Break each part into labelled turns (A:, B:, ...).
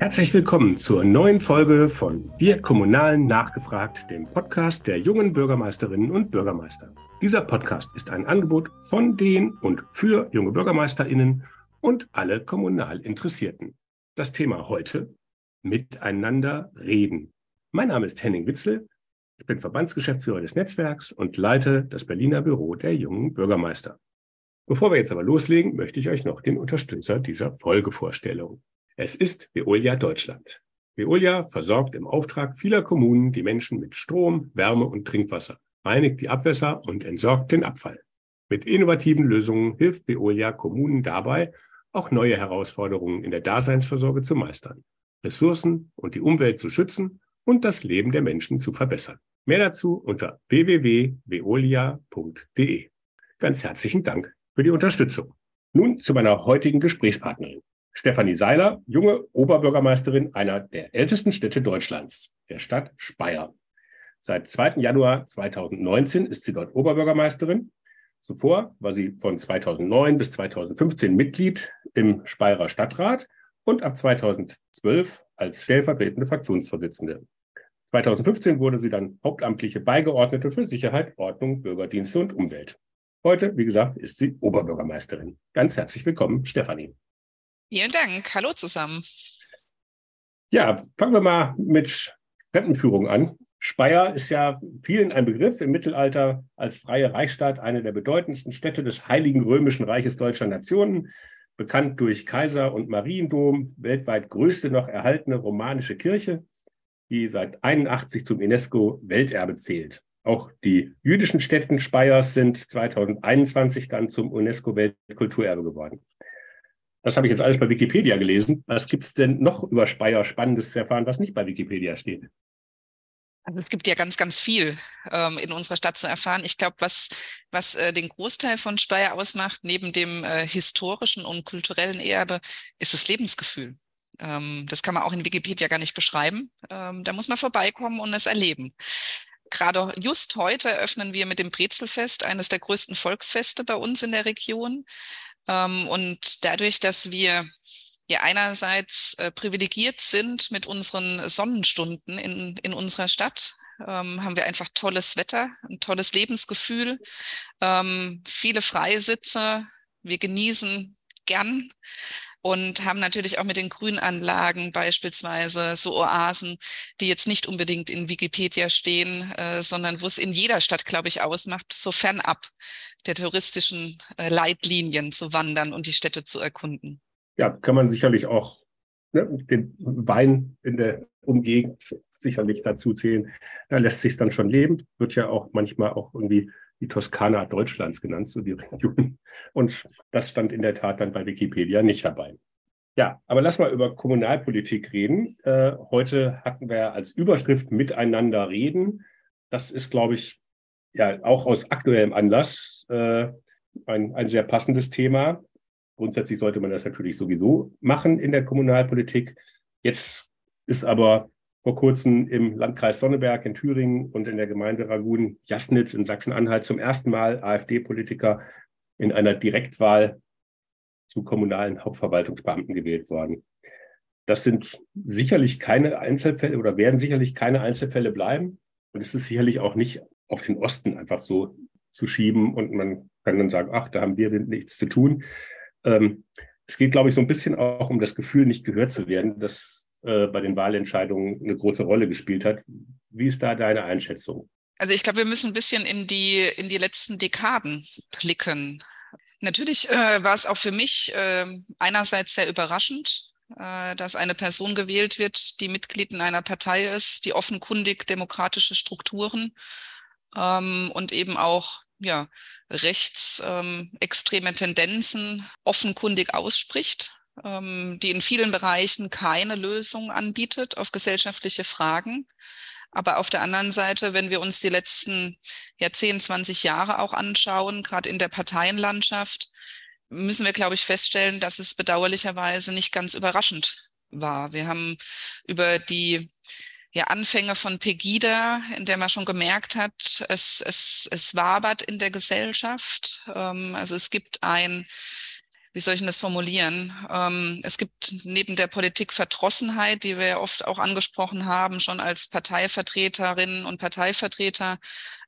A: Herzlich willkommen zur neuen Folge von Wir Kommunalen nachgefragt, dem Podcast der jungen Bürgermeisterinnen und Bürgermeister. Dieser Podcast ist ein Angebot von den und für junge Bürgermeisterinnen und alle kommunal Interessierten. Das Thema heute, miteinander reden. Mein Name ist Henning Witzel. Ich bin Verbandsgeschäftsführer des Netzwerks und leite das Berliner Büro der jungen Bürgermeister. Bevor wir jetzt aber loslegen, möchte ich euch noch den Unterstützer dieser Folge vorstellen. Es ist Veolia Deutschland. Veolia versorgt im Auftrag vieler Kommunen die Menschen mit Strom, Wärme und Trinkwasser, reinigt die Abwässer und entsorgt den Abfall. Mit innovativen Lösungen hilft Veolia Kommunen dabei, auch neue Herausforderungen in der Daseinsvorsorge zu meistern, Ressourcen und die Umwelt zu schützen und das Leben der Menschen zu verbessern. Mehr dazu unter www.veolia.de. Ganz herzlichen Dank für die Unterstützung. Nun zu meiner heutigen Gesprächspartnerin. Stefanie Seiler, junge Oberbürgermeisterin einer der ältesten Städte Deutschlands, der Stadt Speyer. Seit 2. Januar 2019 ist sie dort Oberbürgermeisterin. Zuvor war sie von 2009 bis 2015 Mitglied im Speyerer Stadtrat und ab 2012 als stellvertretende Fraktionsvorsitzende. 2015 wurde sie dann hauptamtliche Beigeordnete für Sicherheit, Ordnung, Bürgerdienste und Umwelt. Heute, wie gesagt, ist sie Oberbürgermeisterin. Ganz herzlich willkommen, Stefanie.
B: Vielen Dank. Hallo zusammen.
A: Ja, fangen wir mal mit Fremdenführung an. Speyer ist ja vielen ein Begriff. Im Mittelalter als freie Reichsstaat eine der bedeutendsten Städte des Heiligen Römischen Reiches deutscher Nationen, bekannt durch Kaiser- und Mariendom, weltweit größte noch erhaltene romanische Kirche, die seit 81 zum UNESCO-Welterbe zählt. Auch die jüdischen Städten Speyers sind 2021 dann zum UNESCO-Weltkulturerbe geworden. Das habe ich jetzt alles bei Wikipedia gelesen. Was gibt es denn noch über Speyer Spannendes zu erfahren, was nicht bei Wikipedia steht?
B: Also es gibt ja ganz, ganz viel ähm, in unserer Stadt zu erfahren. Ich glaube, was, was äh, den Großteil von Speyer ausmacht, neben dem äh, historischen und kulturellen Erbe, ist das Lebensgefühl. Ähm, das kann man auch in Wikipedia gar nicht beschreiben. Ähm, da muss man vorbeikommen und es erleben. Gerade just heute eröffnen wir mit dem Brezelfest eines der größten Volksfeste bei uns in der Region. Ähm, und dadurch, dass wir ja einerseits äh, privilegiert sind mit unseren Sonnenstunden in, in unserer Stadt, ähm, haben wir einfach tolles Wetter, ein tolles Lebensgefühl, ähm, viele Freisitzer. Wir genießen gern und haben natürlich auch mit den Grünanlagen beispielsweise so Oasen, die jetzt nicht unbedingt in Wikipedia stehen, äh, sondern wo es in jeder Stadt, glaube ich, ausmacht, so fernab der touristischen äh, Leitlinien zu wandern und die Städte zu erkunden.
A: Ja, kann man sicherlich auch ne, den Wein in der Umgegend sicherlich dazu zählen. Da lässt sich dann schon leben. Wird ja auch manchmal auch irgendwie die Toskana Deutschlands genannt, so die Region. Und das stand in der Tat dann bei Wikipedia nicht dabei. Ja, aber lass mal über Kommunalpolitik reden. Äh, heute hatten wir als Überschrift Miteinander reden. Das ist, glaube ich, ja auch aus aktuellem Anlass äh, ein, ein sehr passendes Thema. Grundsätzlich sollte man das natürlich sowieso machen in der Kommunalpolitik. Jetzt ist aber vor kurzem im Landkreis Sonneberg in Thüringen und in der Gemeinde Ragun Jasnitz in Sachsen-Anhalt zum ersten Mal AfD-Politiker in einer Direktwahl zu kommunalen Hauptverwaltungsbeamten gewählt worden. Das sind sicherlich keine Einzelfälle oder werden sicherlich keine Einzelfälle bleiben. Und es ist sicherlich auch nicht auf den Osten einfach so zu schieben und man kann dann sagen, ach, da haben wir nichts zu tun. Ähm, es geht, glaube ich, so ein bisschen auch um das Gefühl, nicht gehört zu werden. Das äh, bei den Wahlentscheidungen eine große Rolle gespielt hat. Wie ist da deine Einschätzung?
B: Also ich glaube, wir müssen ein bisschen in die, in die letzten Dekaden blicken. Natürlich äh, war es auch für mich äh, einerseits sehr überraschend, äh, dass eine Person gewählt wird, die Mitglied in einer Partei ist, die offenkundig demokratische Strukturen ähm, und eben auch ja, rechtsextreme ähm, Tendenzen offenkundig ausspricht ähm, die in vielen Bereichen keine Lösung anbietet auf gesellschaftliche Fragen. Aber auf der anderen Seite, wenn wir uns die letzten ja, 10, 20 Jahre auch anschauen, gerade in der Parteienlandschaft, müssen wir, glaube ich, feststellen, dass es bedauerlicherweise nicht ganz überraschend war. Wir haben über die ja, Anfänge von Pegida, in der man schon gemerkt hat, es, es, es wabert in der Gesellschaft. Ähm, also es gibt ein wie soll ich denn das formulieren? Ähm, es gibt neben der Politikverdrossenheit, die wir ja oft auch angesprochen haben, schon als Parteivertreterinnen und Parteivertreter,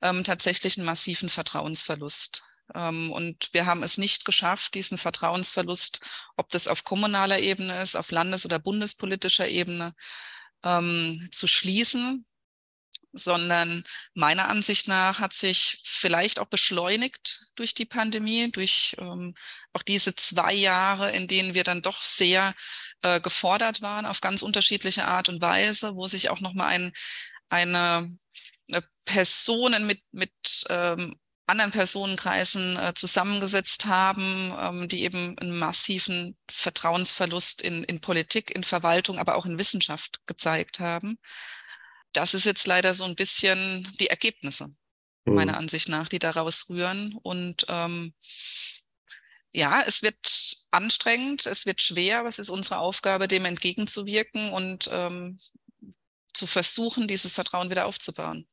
B: ähm, tatsächlich einen massiven Vertrauensverlust. Ähm, und wir haben es nicht geschafft, diesen Vertrauensverlust, ob das auf kommunaler Ebene ist, auf landes- oder bundespolitischer Ebene, ähm, zu schließen sondern meiner Ansicht nach hat sich vielleicht auch beschleunigt durch die Pandemie, durch ähm, auch diese zwei Jahre, in denen wir dann doch sehr äh, gefordert waren auf ganz unterschiedliche Art und Weise, wo sich auch nochmal ein, eine, eine Personen mit, mit ähm, anderen Personenkreisen äh, zusammengesetzt haben, ähm, die eben einen massiven Vertrauensverlust in, in Politik, in Verwaltung, aber auch in Wissenschaft gezeigt haben das ist jetzt leider so ein bisschen die Ergebnisse, mhm. meiner Ansicht nach, die daraus rühren. Und ähm, ja, es wird anstrengend, es wird schwer, aber es ist unsere Aufgabe, dem entgegenzuwirken und ähm, zu versuchen, dieses Vertrauen wieder aufzubauen.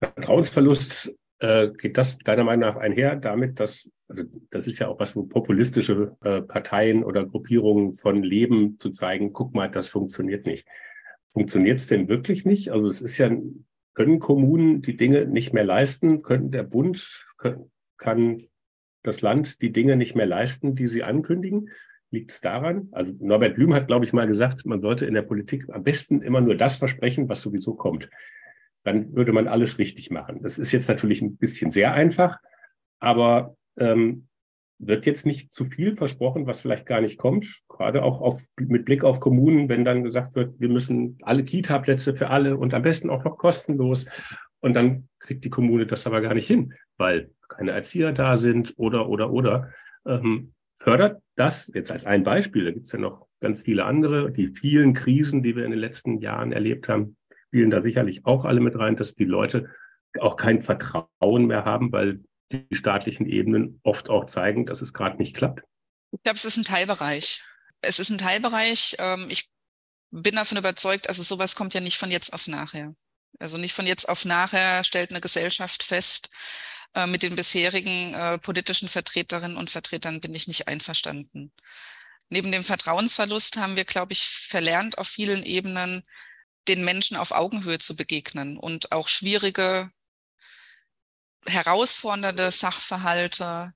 A: Vertrauensverlust äh, geht das deiner Meinung nach einher damit, dass, also das ist ja auch was, wo populistische äh, Parteien oder Gruppierungen von leben, zu zeigen, guck mal, das funktioniert nicht. Funktioniert es denn wirklich nicht? Also es ist ja, können Kommunen die Dinge nicht mehr leisten? Können der Bund, kann das Land die Dinge nicht mehr leisten, die sie ankündigen? Liegt es daran? Also Norbert Blüm hat, glaube ich, mal gesagt, man sollte in der Politik am besten immer nur das versprechen, was sowieso kommt. Dann würde man alles richtig machen. Das ist jetzt natürlich ein bisschen sehr einfach, aber ähm, wird jetzt nicht zu viel versprochen, was vielleicht gar nicht kommt. Gerade auch auf, mit Blick auf Kommunen, wenn dann gesagt wird, wir müssen alle Kita-Plätze für alle und am besten auch noch kostenlos. Und dann kriegt die Kommune das aber gar nicht hin, weil keine Erzieher da sind oder, oder, oder. Ähm, fördert das jetzt als ein Beispiel, da gibt es ja noch ganz viele andere, die vielen Krisen, die wir in den letzten Jahren erlebt haben, spielen da sicherlich auch alle mit rein, dass die Leute auch kein Vertrauen mehr haben, weil die staatlichen Ebenen oft auch zeigen, dass es gerade nicht klappt?
B: Ich glaube, es ist ein Teilbereich. Es ist ein Teilbereich. Ähm, ich bin davon überzeugt, also sowas kommt ja nicht von jetzt auf nachher. Also nicht von jetzt auf nachher stellt eine Gesellschaft fest, äh, mit den bisherigen äh, politischen Vertreterinnen und Vertretern bin ich nicht einverstanden. Neben dem Vertrauensverlust haben wir, glaube ich, verlernt, auf vielen Ebenen den Menschen auf Augenhöhe zu begegnen und auch schwierige herausfordernde Sachverhalte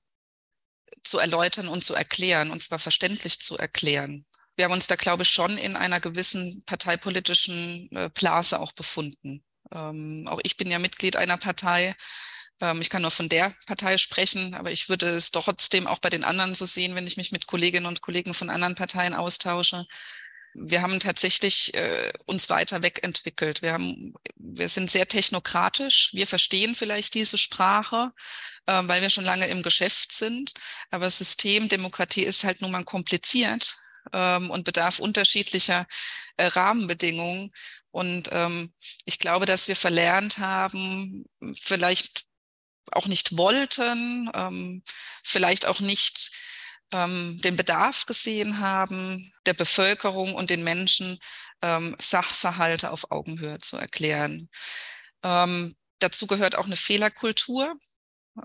B: zu erläutern und zu erklären, und zwar verständlich zu erklären. Wir haben uns da, glaube ich, schon in einer gewissen parteipolitischen äh, Blase auch befunden. Ähm, auch ich bin ja Mitglied einer Partei. Ähm, ich kann nur von der Partei sprechen, aber ich würde es trotzdem auch bei den anderen so sehen, wenn ich mich mit Kolleginnen und Kollegen von anderen Parteien austausche, wir haben tatsächlich äh, uns weiter wegentwickelt. Wir haben, wir sind sehr technokratisch. Wir verstehen vielleicht diese Sprache, äh, weil wir schon lange im Geschäft sind. Aber Systemdemokratie ist halt nun mal kompliziert ähm, und bedarf unterschiedlicher äh, Rahmenbedingungen. Und ähm, ich glaube, dass wir verlernt haben, vielleicht auch nicht wollten, ähm, vielleicht auch nicht ähm, den Bedarf gesehen haben, der Bevölkerung und den Menschen ähm, Sachverhalte auf Augenhöhe zu erklären. Ähm, dazu gehört auch eine Fehlerkultur.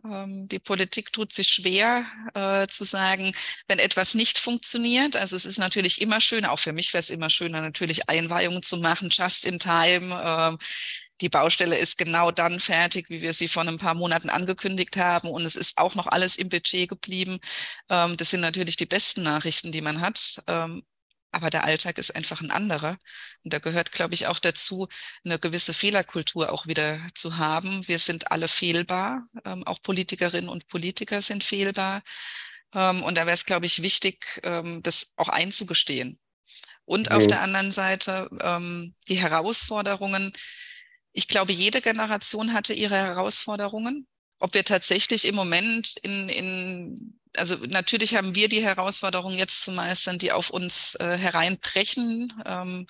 B: Ähm, die Politik tut sich schwer äh, zu sagen, wenn etwas nicht funktioniert. Also es ist natürlich immer schöner, auch für mich wäre es immer schöner, natürlich Einweihungen zu machen, just in time. Äh, die Baustelle ist genau dann fertig, wie wir sie vor ein paar Monaten angekündigt haben. Und es ist auch noch alles im Budget geblieben. Ähm, das sind natürlich die besten Nachrichten, die man hat. Ähm, aber der Alltag ist einfach ein anderer. Und da gehört, glaube ich, auch dazu, eine gewisse Fehlerkultur auch wieder zu haben. Wir sind alle fehlbar. Ähm, auch Politikerinnen und Politiker sind fehlbar. Ähm, und da wäre es, glaube ich, wichtig, ähm, das auch einzugestehen. Und mhm. auf der anderen Seite ähm, die Herausforderungen, ich glaube, jede Generation hatte ihre Herausforderungen. Ob wir tatsächlich im Moment in, in also natürlich haben wir die Herausforderungen jetzt zu meistern, die auf uns äh, hereinbrechen. Ähm,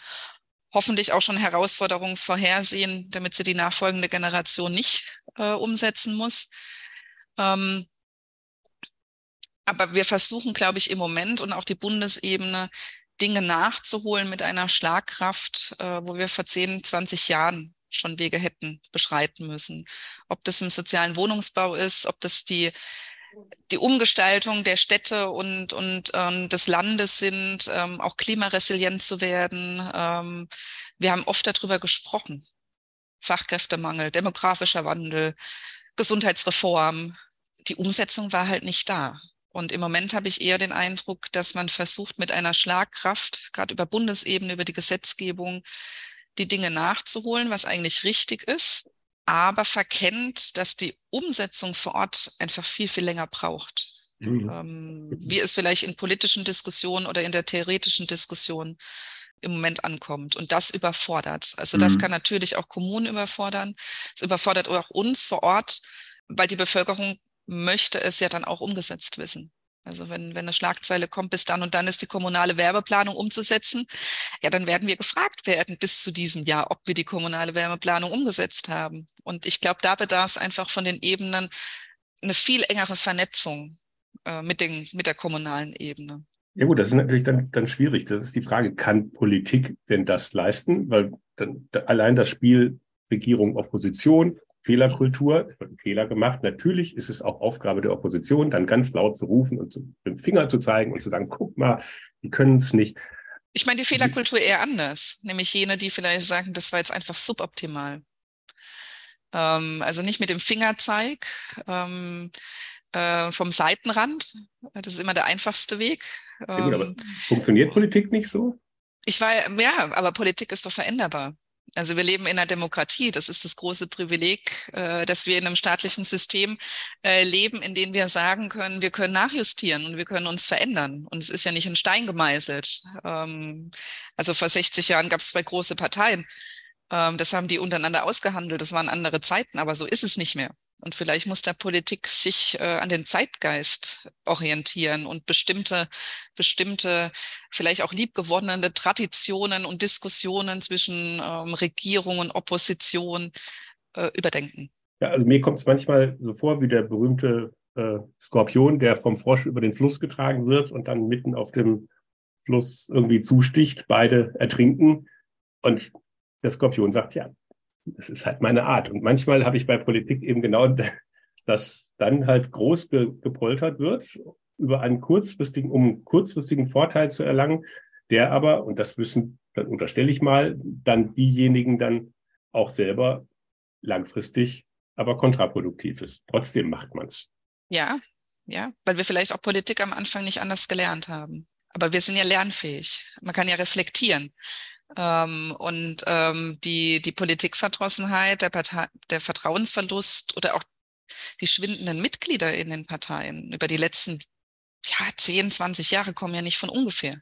B: hoffentlich auch schon Herausforderungen vorhersehen, damit sie die nachfolgende Generation nicht äh, umsetzen muss. Ähm, aber wir versuchen, glaube ich, im Moment und auch die Bundesebene Dinge nachzuholen mit einer Schlagkraft, äh, wo wir vor 10, 20 Jahren schon Wege hätten beschreiten müssen. Ob das im sozialen Wohnungsbau ist, ob das die die Umgestaltung der Städte und, und ähm, des Landes sind, ähm, auch klimaresilient zu werden. Ähm, wir haben oft darüber gesprochen. Fachkräftemangel, demografischer Wandel, Gesundheitsreform. Die Umsetzung war halt nicht da. Und im Moment habe ich eher den Eindruck, dass man versucht, mit einer Schlagkraft, gerade über Bundesebene, über die Gesetzgebung, die Dinge nachzuholen, was eigentlich richtig ist, aber verkennt, dass die Umsetzung vor Ort einfach viel, viel länger braucht. Mhm. Ähm, wie es vielleicht in politischen Diskussionen oder in der theoretischen Diskussion im Moment ankommt. Und das überfordert. Also das mhm. kann natürlich auch Kommunen überfordern. Es überfordert auch uns vor Ort, weil die Bevölkerung möchte es ja dann auch umgesetzt wissen. Also wenn, wenn eine Schlagzeile kommt, bis dann und dann ist die kommunale Werbeplanung umzusetzen, ja, dann werden wir gefragt werden bis zu diesem Jahr, ob wir die kommunale Werbeplanung umgesetzt haben. Und ich glaube, da bedarf es einfach von den Ebenen eine viel engere Vernetzung äh, mit, den, mit der kommunalen Ebene.
A: Ja gut, das ist natürlich dann, dann schwierig. Das ist die Frage, kann Politik denn das leisten? Weil dann allein das Spiel Regierung, Opposition, Fehlerkultur, es wird ein Fehler gemacht. Natürlich ist es auch Aufgabe der Opposition, dann ganz laut zu rufen und zu, mit dem Finger zu zeigen und zu sagen, guck mal, die können es nicht.
B: Ich meine die Fehlerkultur eher anders, nämlich jene, die vielleicht sagen, das war jetzt einfach suboptimal. Ähm, also nicht mit dem Fingerzeig ähm, äh, vom Seitenrand. Das ist immer der einfachste Weg.
A: Ja, gut, aber ähm, funktioniert Politik nicht so?
B: Ich war, ja, aber Politik ist doch veränderbar. Also wir leben in einer Demokratie. Das ist das große Privileg, äh, dass wir in einem staatlichen System äh, leben, in dem wir sagen können, wir können nachjustieren und wir können uns verändern. Und es ist ja nicht in Stein gemeißelt. Ähm, also vor 60 Jahren gab es zwei große Parteien. Ähm, das haben die untereinander ausgehandelt. Das waren andere Zeiten, aber so ist es nicht mehr. Und vielleicht muss der Politik sich äh, an den Zeitgeist orientieren und bestimmte, bestimmte, vielleicht auch liebgewonnene Traditionen und Diskussionen zwischen ähm, Regierung und Opposition äh, überdenken.
A: Ja, also mir kommt es manchmal so vor wie der berühmte äh, Skorpion, der vom Frosch über den Fluss getragen wird und dann mitten auf dem Fluss irgendwie zusticht, beide ertrinken. Und der Skorpion sagt, ja, das ist halt meine Art. Und manchmal habe ich bei Politik eben genau, dass dann halt groß ge gepoltert wird über einen kurzfristigen, um einen kurzfristigen Vorteil zu erlangen, der aber, und das wissen, dann unterstelle ich mal, dann diejenigen dann auch selber langfristig aber kontraproduktiv ist. Trotzdem macht man es.
B: Ja, ja, weil wir vielleicht auch Politik am Anfang nicht anders gelernt haben. Aber wir sind ja lernfähig. Man kann ja reflektieren. Ähm, und ähm, die, die Politikverdrossenheit, der, Partei, der Vertrauensverlust oder auch die schwindenden Mitglieder in den Parteien über die letzten ja, 10, 20 Jahre kommen ja nicht von ungefähr.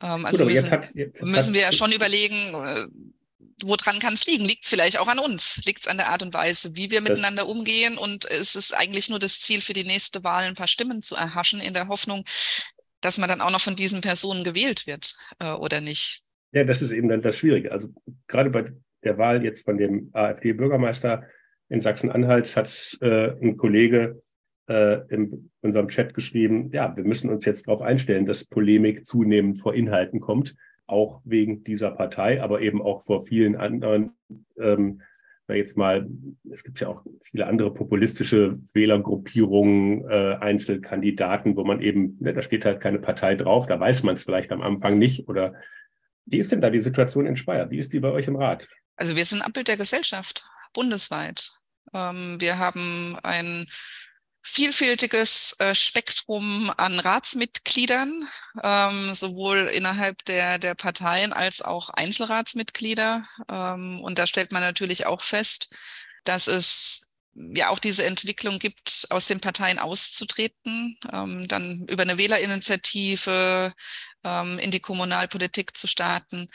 B: Ähm, also Gut, müssen, hat, müssen wir ja schon überlegen, äh, woran kann es liegen? Liegt es vielleicht auch an uns? Liegt es an der Art und Weise, wie wir miteinander umgehen? Und ist es eigentlich nur das Ziel für die nächste Wahl, ein paar Stimmen zu erhaschen, in der Hoffnung, dass man dann auch noch von diesen Personen gewählt wird äh, oder nicht?
A: Ja, das ist eben dann das Schwierige. Also gerade bei der Wahl jetzt von dem AfD-Bürgermeister in Sachsen-Anhalt hat äh, ein Kollege äh, in unserem Chat geschrieben, ja, wir müssen uns jetzt darauf einstellen, dass Polemik zunehmend vor Inhalten kommt, auch wegen dieser Partei, aber eben auch vor vielen anderen, ähm, jetzt mal, es gibt ja auch viele andere populistische Wählergruppierungen, äh, Einzelkandidaten, wo man eben, ne, da steht halt keine Partei drauf, da weiß man es vielleicht am Anfang nicht oder wie ist denn da die Situation in Speyer? Wie ist die bei euch im Rat?
B: Also wir sind Abbild der Gesellschaft, bundesweit. Ähm, wir haben ein vielfältiges äh, Spektrum an Ratsmitgliedern, ähm, sowohl innerhalb der, der Parteien als auch Einzelratsmitglieder. Ähm, und da stellt man natürlich auch fest, dass es ja auch diese Entwicklung gibt, aus den Parteien auszutreten, ähm, dann über eine Wählerinitiative ähm, in die Kommunalpolitik zu starten.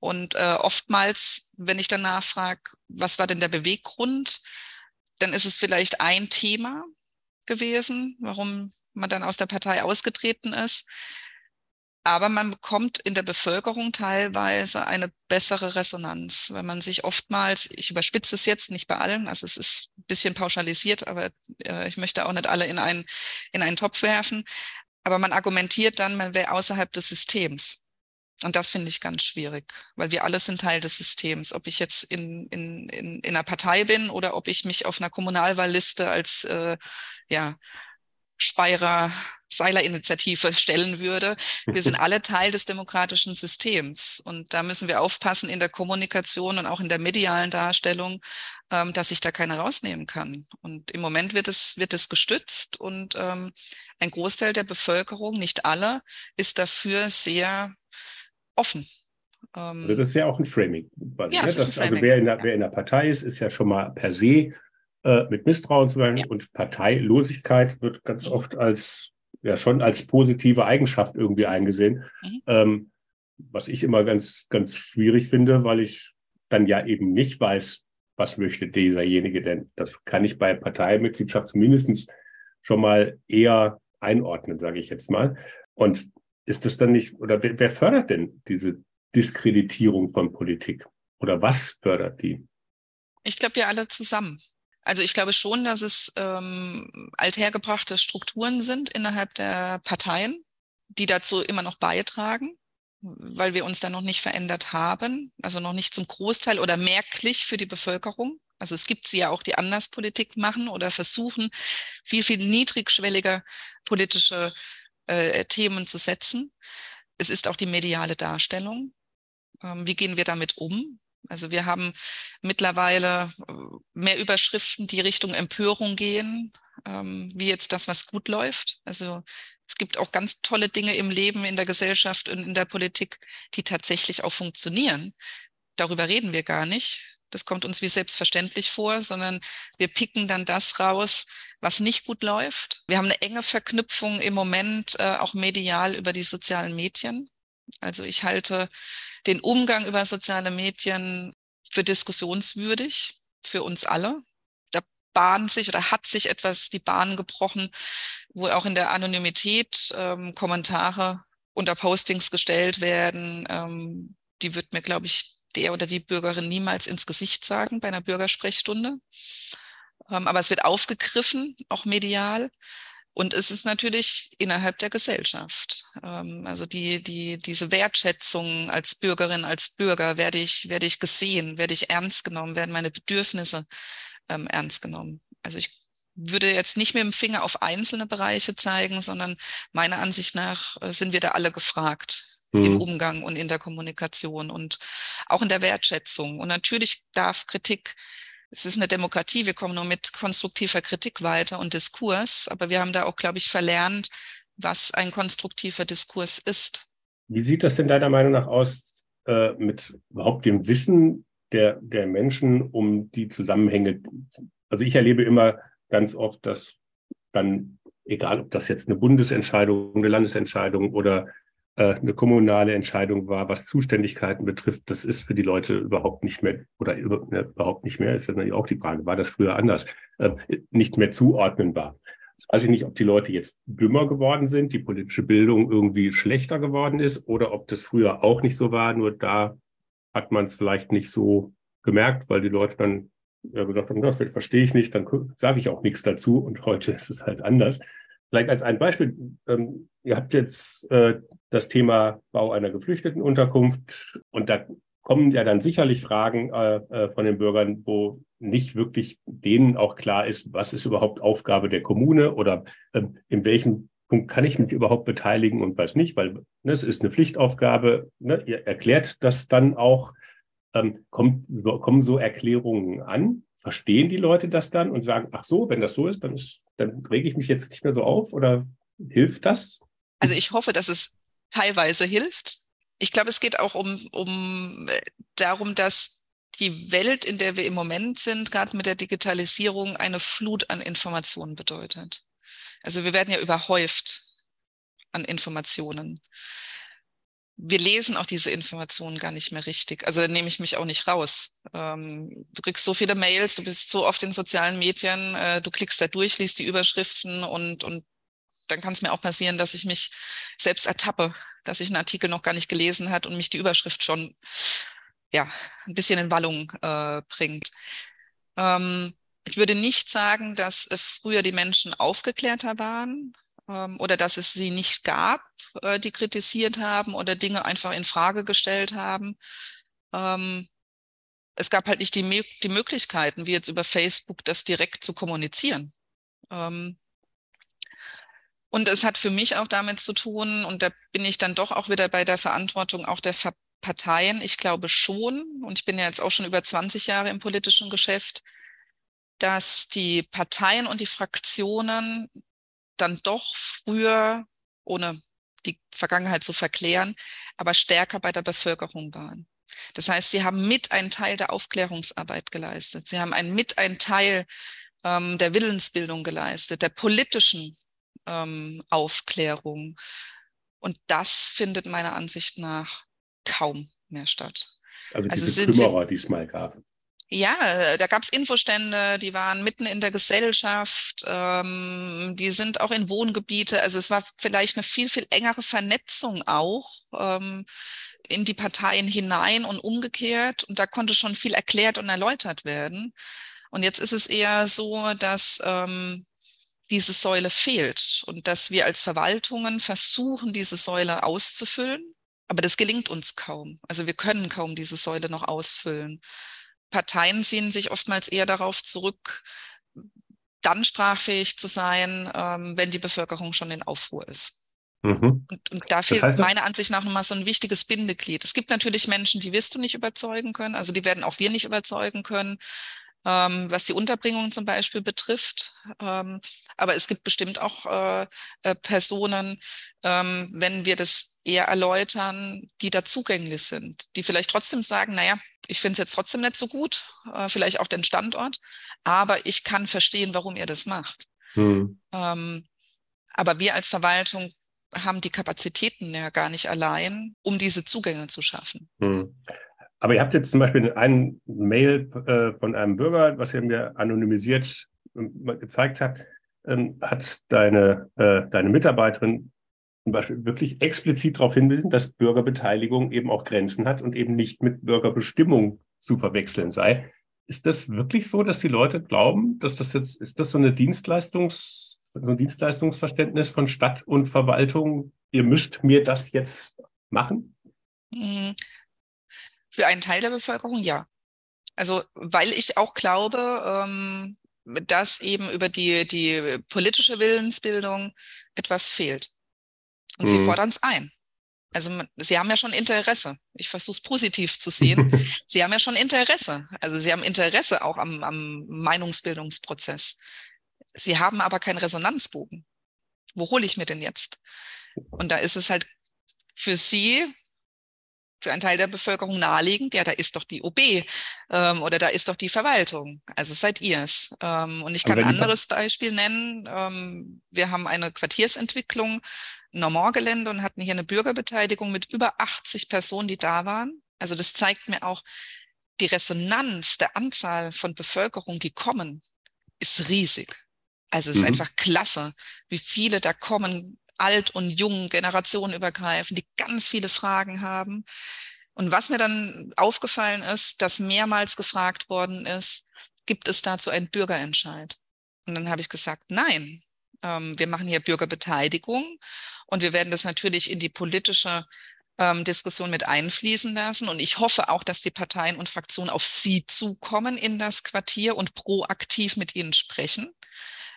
B: Und äh, oftmals, wenn ich dann nachfrage, was war denn der Beweggrund, dann ist es vielleicht ein Thema gewesen, warum man dann aus der Partei ausgetreten ist. Aber man bekommt in der Bevölkerung teilweise eine bessere Resonanz, weil man sich oftmals, ich überspitze es jetzt nicht bei allen, also es ist ein bisschen pauschalisiert, aber äh, ich möchte auch nicht alle in einen, in einen Topf werfen. Aber man argumentiert dann, man wäre außerhalb des Systems. Und das finde ich ganz schwierig, weil wir alle sind Teil des Systems. Ob ich jetzt in, in, in, in einer Partei bin oder ob ich mich auf einer Kommunalwahlliste als äh, ja, Speyerer Seiler-Initiative stellen würde. Wir sind alle Teil des demokratischen Systems. Und da müssen wir aufpassen in der Kommunikation und auch in der medialen Darstellung, ähm, dass sich da keiner rausnehmen kann. Und im Moment wird es, wird es gestützt und ähm, ein Großteil der Bevölkerung, nicht alle, ist dafür sehr offen.
A: Ähm, also das ist ja auch ein Framing. Ja, ne? das das, ein Framing. Also wer in, der, wer in der Partei ist, ist ja schon mal per se äh, mit Misstrauen zu werden. Ja. Und Parteilosigkeit wird ganz oft als ja schon als positive Eigenschaft irgendwie eingesehen. Mhm. Ähm, was ich immer ganz, ganz schwierig finde, weil ich dann ja eben nicht weiß, was möchte dieserjenige denn. Das kann ich bei Parteimitgliedschaft zumindest schon mal eher einordnen, sage ich jetzt mal. Und ist das dann nicht, oder wer, wer fördert denn diese Diskreditierung von Politik? Oder was fördert die?
B: Ich glaube, wir alle zusammen. Also ich glaube schon, dass es ähm, althergebrachte Strukturen sind innerhalb der Parteien, die dazu immer noch beitragen, weil wir uns da noch nicht verändert haben, also noch nicht zum Großteil oder merklich für die Bevölkerung. Also es gibt sie ja auch, die anders Politik machen oder versuchen, viel, viel niedrigschwelliger politische äh, Themen zu setzen. Es ist auch die mediale Darstellung. Ähm, wie gehen wir damit um? Also wir haben mittlerweile äh, mehr Überschriften, die Richtung Empörung gehen, ähm, wie jetzt das, was gut läuft. Also es gibt auch ganz tolle Dinge im Leben, in der Gesellschaft und in der Politik, die tatsächlich auch funktionieren. Darüber reden wir gar nicht. Das kommt uns wie selbstverständlich vor, sondern wir picken dann das raus, was nicht gut läuft. Wir haben eine enge Verknüpfung im Moment äh, auch medial über die sozialen Medien. Also ich halte den Umgang über soziale Medien für diskussionswürdig, für uns alle. Da bahnt sich oder hat sich etwas die Bahn gebrochen, wo auch in der Anonymität ähm, Kommentare unter Postings gestellt werden. Ähm, die wird mir, glaube ich, der oder die Bürgerin niemals ins Gesicht sagen bei einer Bürgersprechstunde. Ähm, aber es wird aufgegriffen, auch medial. Und es ist natürlich innerhalb der Gesellschaft. Ähm, also die, die, diese Wertschätzung als Bürgerin, als Bürger, werde ich, werde ich gesehen, werde ich ernst genommen, werden meine Bedürfnisse ähm, ernst genommen. Also ich würde jetzt nicht mit dem Finger auf einzelne Bereiche zeigen, sondern meiner Ansicht nach äh, sind wir da alle gefragt mhm. im Umgang und in der Kommunikation und auch in der Wertschätzung. Und natürlich darf Kritik es ist eine Demokratie, wir kommen nur mit konstruktiver Kritik weiter und Diskurs, aber wir haben da auch, glaube ich, verlernt, was ein konstruktiver Diskurs ist.
A: Wie sieht das denn deiner Meinung nach aus äh, mit überhaupt dem Wissen der, der Menschen um die Zusammenhänge? Also ich erlebe immer ganz oft, dass dann, egal ob das jetzt eine Bundesentscheidung, eine Landesentscheidung oder eine kommunale Entscheidung war, was Zuständigkeiten betrifft, das ist für die Leute überhaupt nicht mehr oder ne, überhaupt nicht mehr, ist ja natürlich auch die Frage, war das früher anders, äh, nicht mehr zuordnenbar. Jetzt weiß ich nicht, ob die Leute jetzt dümmer geworden sind, die politische Bildung irgendwie schlechter geworden ist oder ob das früher auch nicht so war, nur da hat man es vielleicht nicht so gemerkt, weil die Leute dann ja, gesagt haben, das verstehe ich nicht, dann sage ich auch nichts dazu und heute ist es halt anders. Vielleicht als ein Beispiel, ähm, ihr habt jetzt äh, das Thema Bau einer Geflüchtetenunterkunft und da kommen ja dann sicherlich Fragen äh, äh, von den Bürgern, wo nicht wirklich denen auch klar ist, was ist überhaupt Aufgabe der Kommune oder äh, in welchem Punkt kann ich mich überhaupt beteiligen und was nicht, weil ne, es ist eine Pflichtaufgabe. Ne, ihr erklärt das dann auch. Ähm, kommt, kommen so Erklärungen an? Verstehen die Leute das dann und sagen, ach so, wenn das so ist, dann, ist, dann rege ich mich jetzt nicht mehr so auf oder hilft das?
B: Also ich hoffe, dass es teilweise hilft. Ich glaube, es geht auch um, um äh, darum, dass die Welt, in der wir im Moment sind, gerade mit der Digitalisierung, eine Flut an Informationen bedeutet. Also wir werden ja überhäuft an Informationen. Wir lesen auch diese Informationen gar nicht mehr richtig. Also da nehme ich mich auch nicht raus. Ähm, du kriegst so viele Mails, du bist so oft in sozialen Medien, äh, du klickst da durch, liest die Überschriften und, und dann kann es mir auch passieren, dass ich mich selbst ertappe, dass ich einen Artikel noch gar nicht gelesen hat und mich die Überschrift schon ja ein bisschen in Wallung äh, bringt. Ähm, ich würde nicht sagen, dass äh, früher die Menschen aufgeklärter waren oder dass es sie nicht gab, äh, die kritisiert haben oder Dinge einfach in Frage gestellt haben. Ähm, es gab halt nicht die, die Möglichkeiten, wie jetzt über Facebook, das direkt zu kommunizieren. Ähm, Und es hat für mich auch damit zu tun, und da bin ich dann doch auch wieder bei der Verantwortung auch der Parteien. Ich glaube schon, und ich bin ja jetzt auch schon über 20 Jahre im politischen Geschäft, dass die Parteien und die Fraktionen dann doch früher, ohne die Vergangenheit zu verklären, aber stärker bei der Bevölkerung waren. Das heißt, sie haben mit einen Teil der Aufklärungsarbeit geleistet. Sie haben ein, mit einen Teil ähm, der Willensbildung geleistet, der politischen ähm, Aufklärung. Und das findet meiner Ansicht nach kaum mehr statt.
A: Also, also diese Kümmerer, die es mal gab.
B: Ja, da gab es Infostände, die waren mitten in der Gesellschaft, ähm, die sind auch in Wohngebiete. Also es war vielleicht eine viel, viel engere Vernetzung auch ähm, in die Parteien hinein und umgekehrt. Und da konnte schon viel erklärt und erläutert werden. Und jetzt ist es eher so, dass ähm, diese Säule fehlt und dass wir als Verwaltungen versuchen, diese Säule auszufüllen. Aber das gelingt uns kaum. Also wir können kaum diese Säule noch ausfüllen. Parteien ziehen sich oftmals eher darauf zurück, dann sprachfähig zu sein, ähm, wenn die Bevölkerung schon in Aufruhr ist. Mhm. Und, und, da fehlt das heißt, meiner Ansicht nach nochmal so ein wichtiges Bindeglied. Es gibt natürlich Menschen, die wirst du nicht überzeugen können, also die werden auch wir nicht überzeugen können, ähm, was die Unterbringung zum Beispiel betrifft. Ähm, aber es gibt bestimmt auch äh, äh, Personen, ähm, wenn wir das eher erläutern, die da zugänglich sind, die vielleicht trotzdem sagen, naja, ich finde es jetzt trotzdem nicht so gut, äh, vielleicht auch den Standort, aber ich kann verstehen, warum ihr das macht. Hm. Ähm, aber wir als Verwaltung haben die Kapazitäten ja gar nicht allein, um diese Zugänge zu schaffen. Hm.
A: Aber ihr habt jetzt zum Beispiel einen Mail äh, von einem Bürger, was ihr mir anonymisiert äh, gezeigt habt, ähm, hat deine, äh, deine Mitarbeiterin zum Beispiel wirklich explizit darauf hingewiesen, dass Bürgerbeteiligung eben auch Grenzen hat und eben nicht mit Bürgerbestimmung zu verwechseln sei. Ist das wirklich so, dass die Leute glauben, dass das jetzt, ist das so eine Dienstleistungs, so ein Dienstleistungsverständnis von Stadt und Verwaltung? Ihr müsst mir das jetzt machen?
B: Mhm. Für einen Teil der Bevölkerung ja. Also, weil ich auch glaube, ähm, dass eben über die, die politische Willensbildung etwas fehlt. Und mhm. sie fordern es ein. Also sie haben ja schon Interesse. Ich versuche es positiv zu sehen. sie haben ja schon Interesse. Also sie haben Interesse auch am, am Meinungsbildungsprozess. Sie haben aber keinen Resonanzbogen. Wo hole ich mir denn jetzt? Und da ist es halt für sie für einen Teil der Bevölkerung naheliegend, ja, da ist doch die OB ähm, oder da ist doch die Verwaltung. Also seid ihr es. Ähm, und ich kann ein anderes Beispiel nennen. Ähm, wir haben eine Quartiersentwicklung, Normandgelände und hatten hier eine Bürgerbeteiligung mit über 80 Personen, die da waren. Also das zeigt mir auch, die Resonanz der Anzahl von Bevölkerung, die kommen, ist riesig. Also es ist mhm. einfach klasse, wie viele da kommen, alt und jung, generationenübergreifend, die ganz viele Fragen haben. Und was mir dann aufgefallen ist, dass mehrmals gefragt worden ist, gibt es dazu einen Bürgerentscheid? Und dann habe ich gesagt, nein, ähm, wir machen hier Bürgerbeteiligung und wir werden das natürlich in die politische ähm, Diskussion mit einfließen lassen. Und ich hoffe auch, dass die Parteien und Fraktionen auf Sie zukommen in das Quartier und proaktiv mit Ihnen sprechen.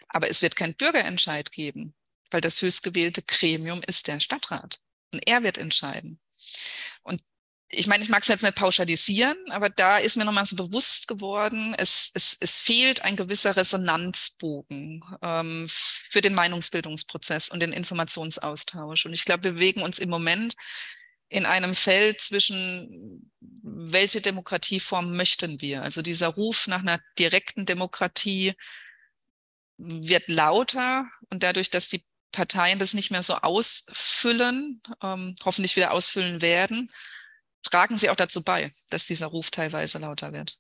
B: Aber es wird keinen Bürgerentscheid geben weil das höchstgewählte Gremium ist der Stadtrat. Und er wird entscheiden. Und ich meine, ich mag es jetzt nicht pauschalisieren, aber da ist mir nochmal so bewusst geworden, es, es, es fehlt ein gewisser Resonanzbogen ähm, für den Meinungsbildungsprozess und den Informationsaustausch. Und ich glaube, wir bewegen uns im Moment in einem Feld zwischen, welche Demokratieform möchten wir? Also dieser Ruf nach einer direkten Demokratie wird lauter und dadurch, dass die Parteien das nicht mehr so ausfüllen, ähm, hoffentlich wieder ausfüllen werden, tragen sie auch dazu bei, dass dieser Ruf teilweise lauter wird.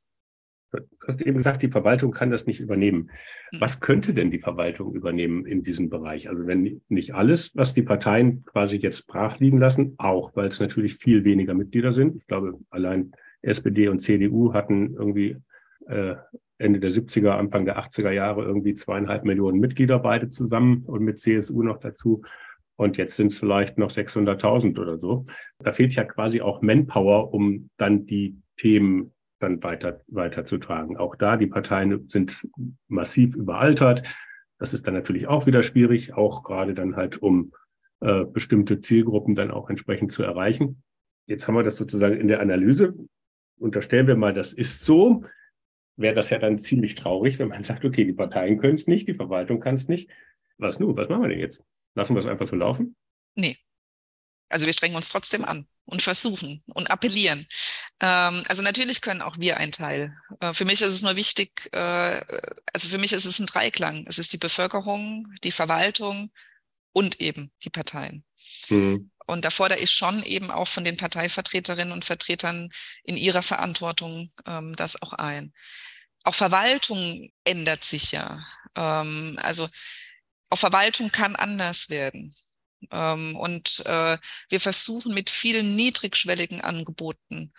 A: Du hast eben gesagt, die Verwaltung kann das nicht übernehmen. Hm. Was könnte denn die Verwaltung übernehmen in diesem Bereich? Also wenn nicht alles, was die Parteien quasi jetzt brach liegen lassen, auch weil es natürlich viel weniger Mitglieder sind. Ich glaube, allein SPD und CDU hatten irgendwie äh, Ende der 70er, Anfang der 80er Jahre irgendwie zweieinhalb Millionen Mitglieder beide zusammen und mit CSU noch dazu. Und jetzt sind es vielleicht noch 600.000 oder so. Da fehlt ja quasi auch Manpower, um dann die Themen dann weiter, weiterzutragen. Auch da, die Parteien sind massiv überaltert. Das ist dann natürlich auch wieder schwierig, auch gerade dann halt, um äh, bestimmte Zielgruppen dann auch entsprechend zu erreichen. Jetzt haben wir das sozusagen in der Analyse. Unterstellen wir mal, das ist so. Wäre das ja dann ziemlich traurig, wenn man sagt, okay, die Parteien können es nicht, die Verwaltung kann es nicht. Was nun? Was machen wir denn jetzt? Lassen wir es einfach so laufen?
B: Nee. Also wir strengen uns trotzdem an und versuchen und appellieren. Ähm, also natürlich können auch wir ein Teil. Äh, für mich ist es nur wichtig, äh, also für mich ist es ein Dreiklang. Es ist die Bevölkerung, die Verwaltung und eben die Parteien. Mhm. Und da fordere ich schon eben auch von den Parteivertreterinnen und Vertretern in ihrer Verantwortung ähm, das auch ein. Auch Verwaltung ändert sich ja. Ähm, also auch Verwaltung kann anders werden. Ähm, und äh, wir versuchen mit vielen niedrigschwelligen Angeboten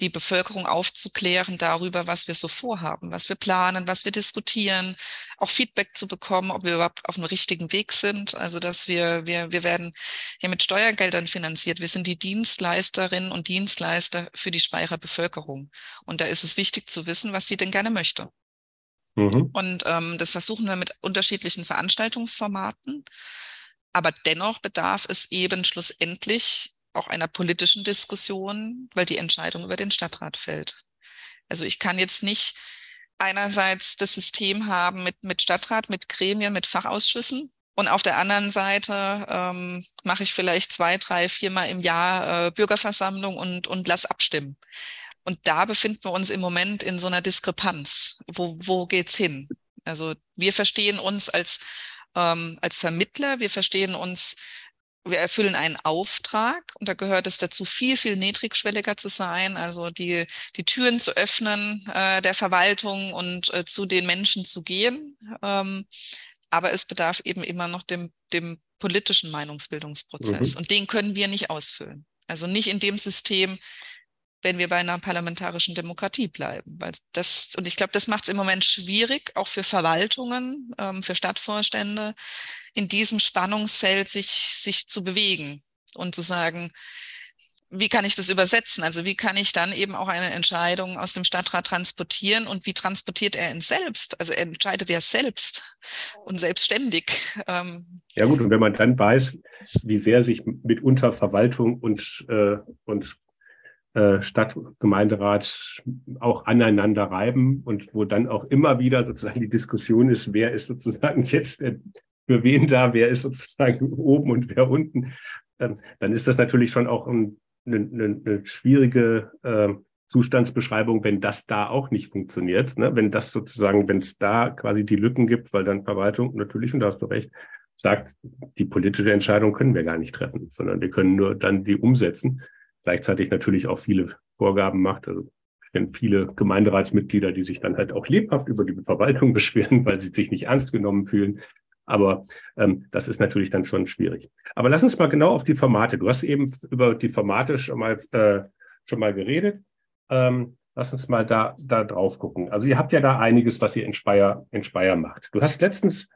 B: die Bevölkerung aufzuklären darüber, was wir so vorhaben, was wir planen, was wir diskutieren, auch Feedback zu bekommen, ob wir überhaupt auf dem richtigen Weg sind. Also dass wir, wir, wir werden ja mit Steuergeldern finanziert. Wir sind die Dienstleisterinnen und Dienstleister für die Speyerer Bevölkerung. Und da ist es wichtig zu wissen, was sie denn gerne möchte. Mhm. Und ähm, das versuchen wir mit unterschiedlichen Veranstaltungsformaten. Aber dennoch bedarf es eben schlussendlich auch einer politischen Diskussion, weil die Entscheidung über den Stadtrat fällt. Also ich kann jetzt nicht einerseits das System haben mit, mit Stadtrat, mit Gremien, mit Fachausschüssen. Und auf der anderen Seite ähm, mache ich vielleicht zwei, drei, viermal im Jahr äh, Bürgerversammlung und, und lass abstimmen. Und da befinden wir uns im Moment in so einer Diskrepanz. Wo, wo geht's hin? Also wir verstehen uns als, ähm, als Vermittler, wir verstehen uns wir erfüllen einen Auftrag und da gehört es dazu, viel, viel niedrigschwelliger zu sein, also die, die Türen zu öffnen äh, der Verwaltung und äh, zu den Menschen zu gehen. Ähm, aber es bedarf eben immer noch dem, dem politischen Meinungsbildungsprozess mhm. und den können wir nicht ausfüllen. Also nicht in dem System, wenn wir bei einer parlamentarischen Demokratie bleiben. Weil das, und ich glaube, das macht es im Moment schwierig, auch für Verwaltungen, ähm, für Stadtvorstände, in diesem Spannungsfeld sich, sich zu bewegen und zu sagen, wie kann ich das übersetzen? Also wie kann ich dann eben auch eine Entscheidung aus dem Stadtrat transportieren und wie transportiert er ihn selbst? Also er entscheidet ja selbst und selbstständig.
A: Ähm. Ja gut, und wenn man dann weiß, wie sehr sich mitunter Verwaltung und, äh, und äh, auch aneinander reiben und wo dann auch immer wieder sozusagen die Diskussion ist, wer ist sozusagen jetzt für wen da, wer ist sozusagen oben und wer unten, ähm, dann ist das natürlich schon auch eine, eine, eine schwierige äh, Zustandsbeschreibung, wenn das da auch nicht funktioniert. Ne? Wenn das sozusagen, wenn es da quasi die Lücken gibt, weil dann Verwaltung natürlich, und da hast du recht, sagt, die politische Entscheidung können wir gar nicht treffen, sondern wir können nur dann die umsetzen gleichzeitig natürlich auch viele Vorgaben macht. Also ich kenne viele Gemeinderatsmitglieder, die sich dann halt auch lebhaft über die Verwaltung beschweren, weil sie sich nicht ernst genommen fühlen. Aber ähm, das ist natürlich dann schon schwierig. Aber lass uns mal genau auf die Formate. Du hast eben über die Formate schon mal, äh, schon mal geredet. Ähm, lass uns mal da, da drauf gucken. Also ihr habt ja da einiges, was ihr in Speyer, in Speyer macht. Du hast letztens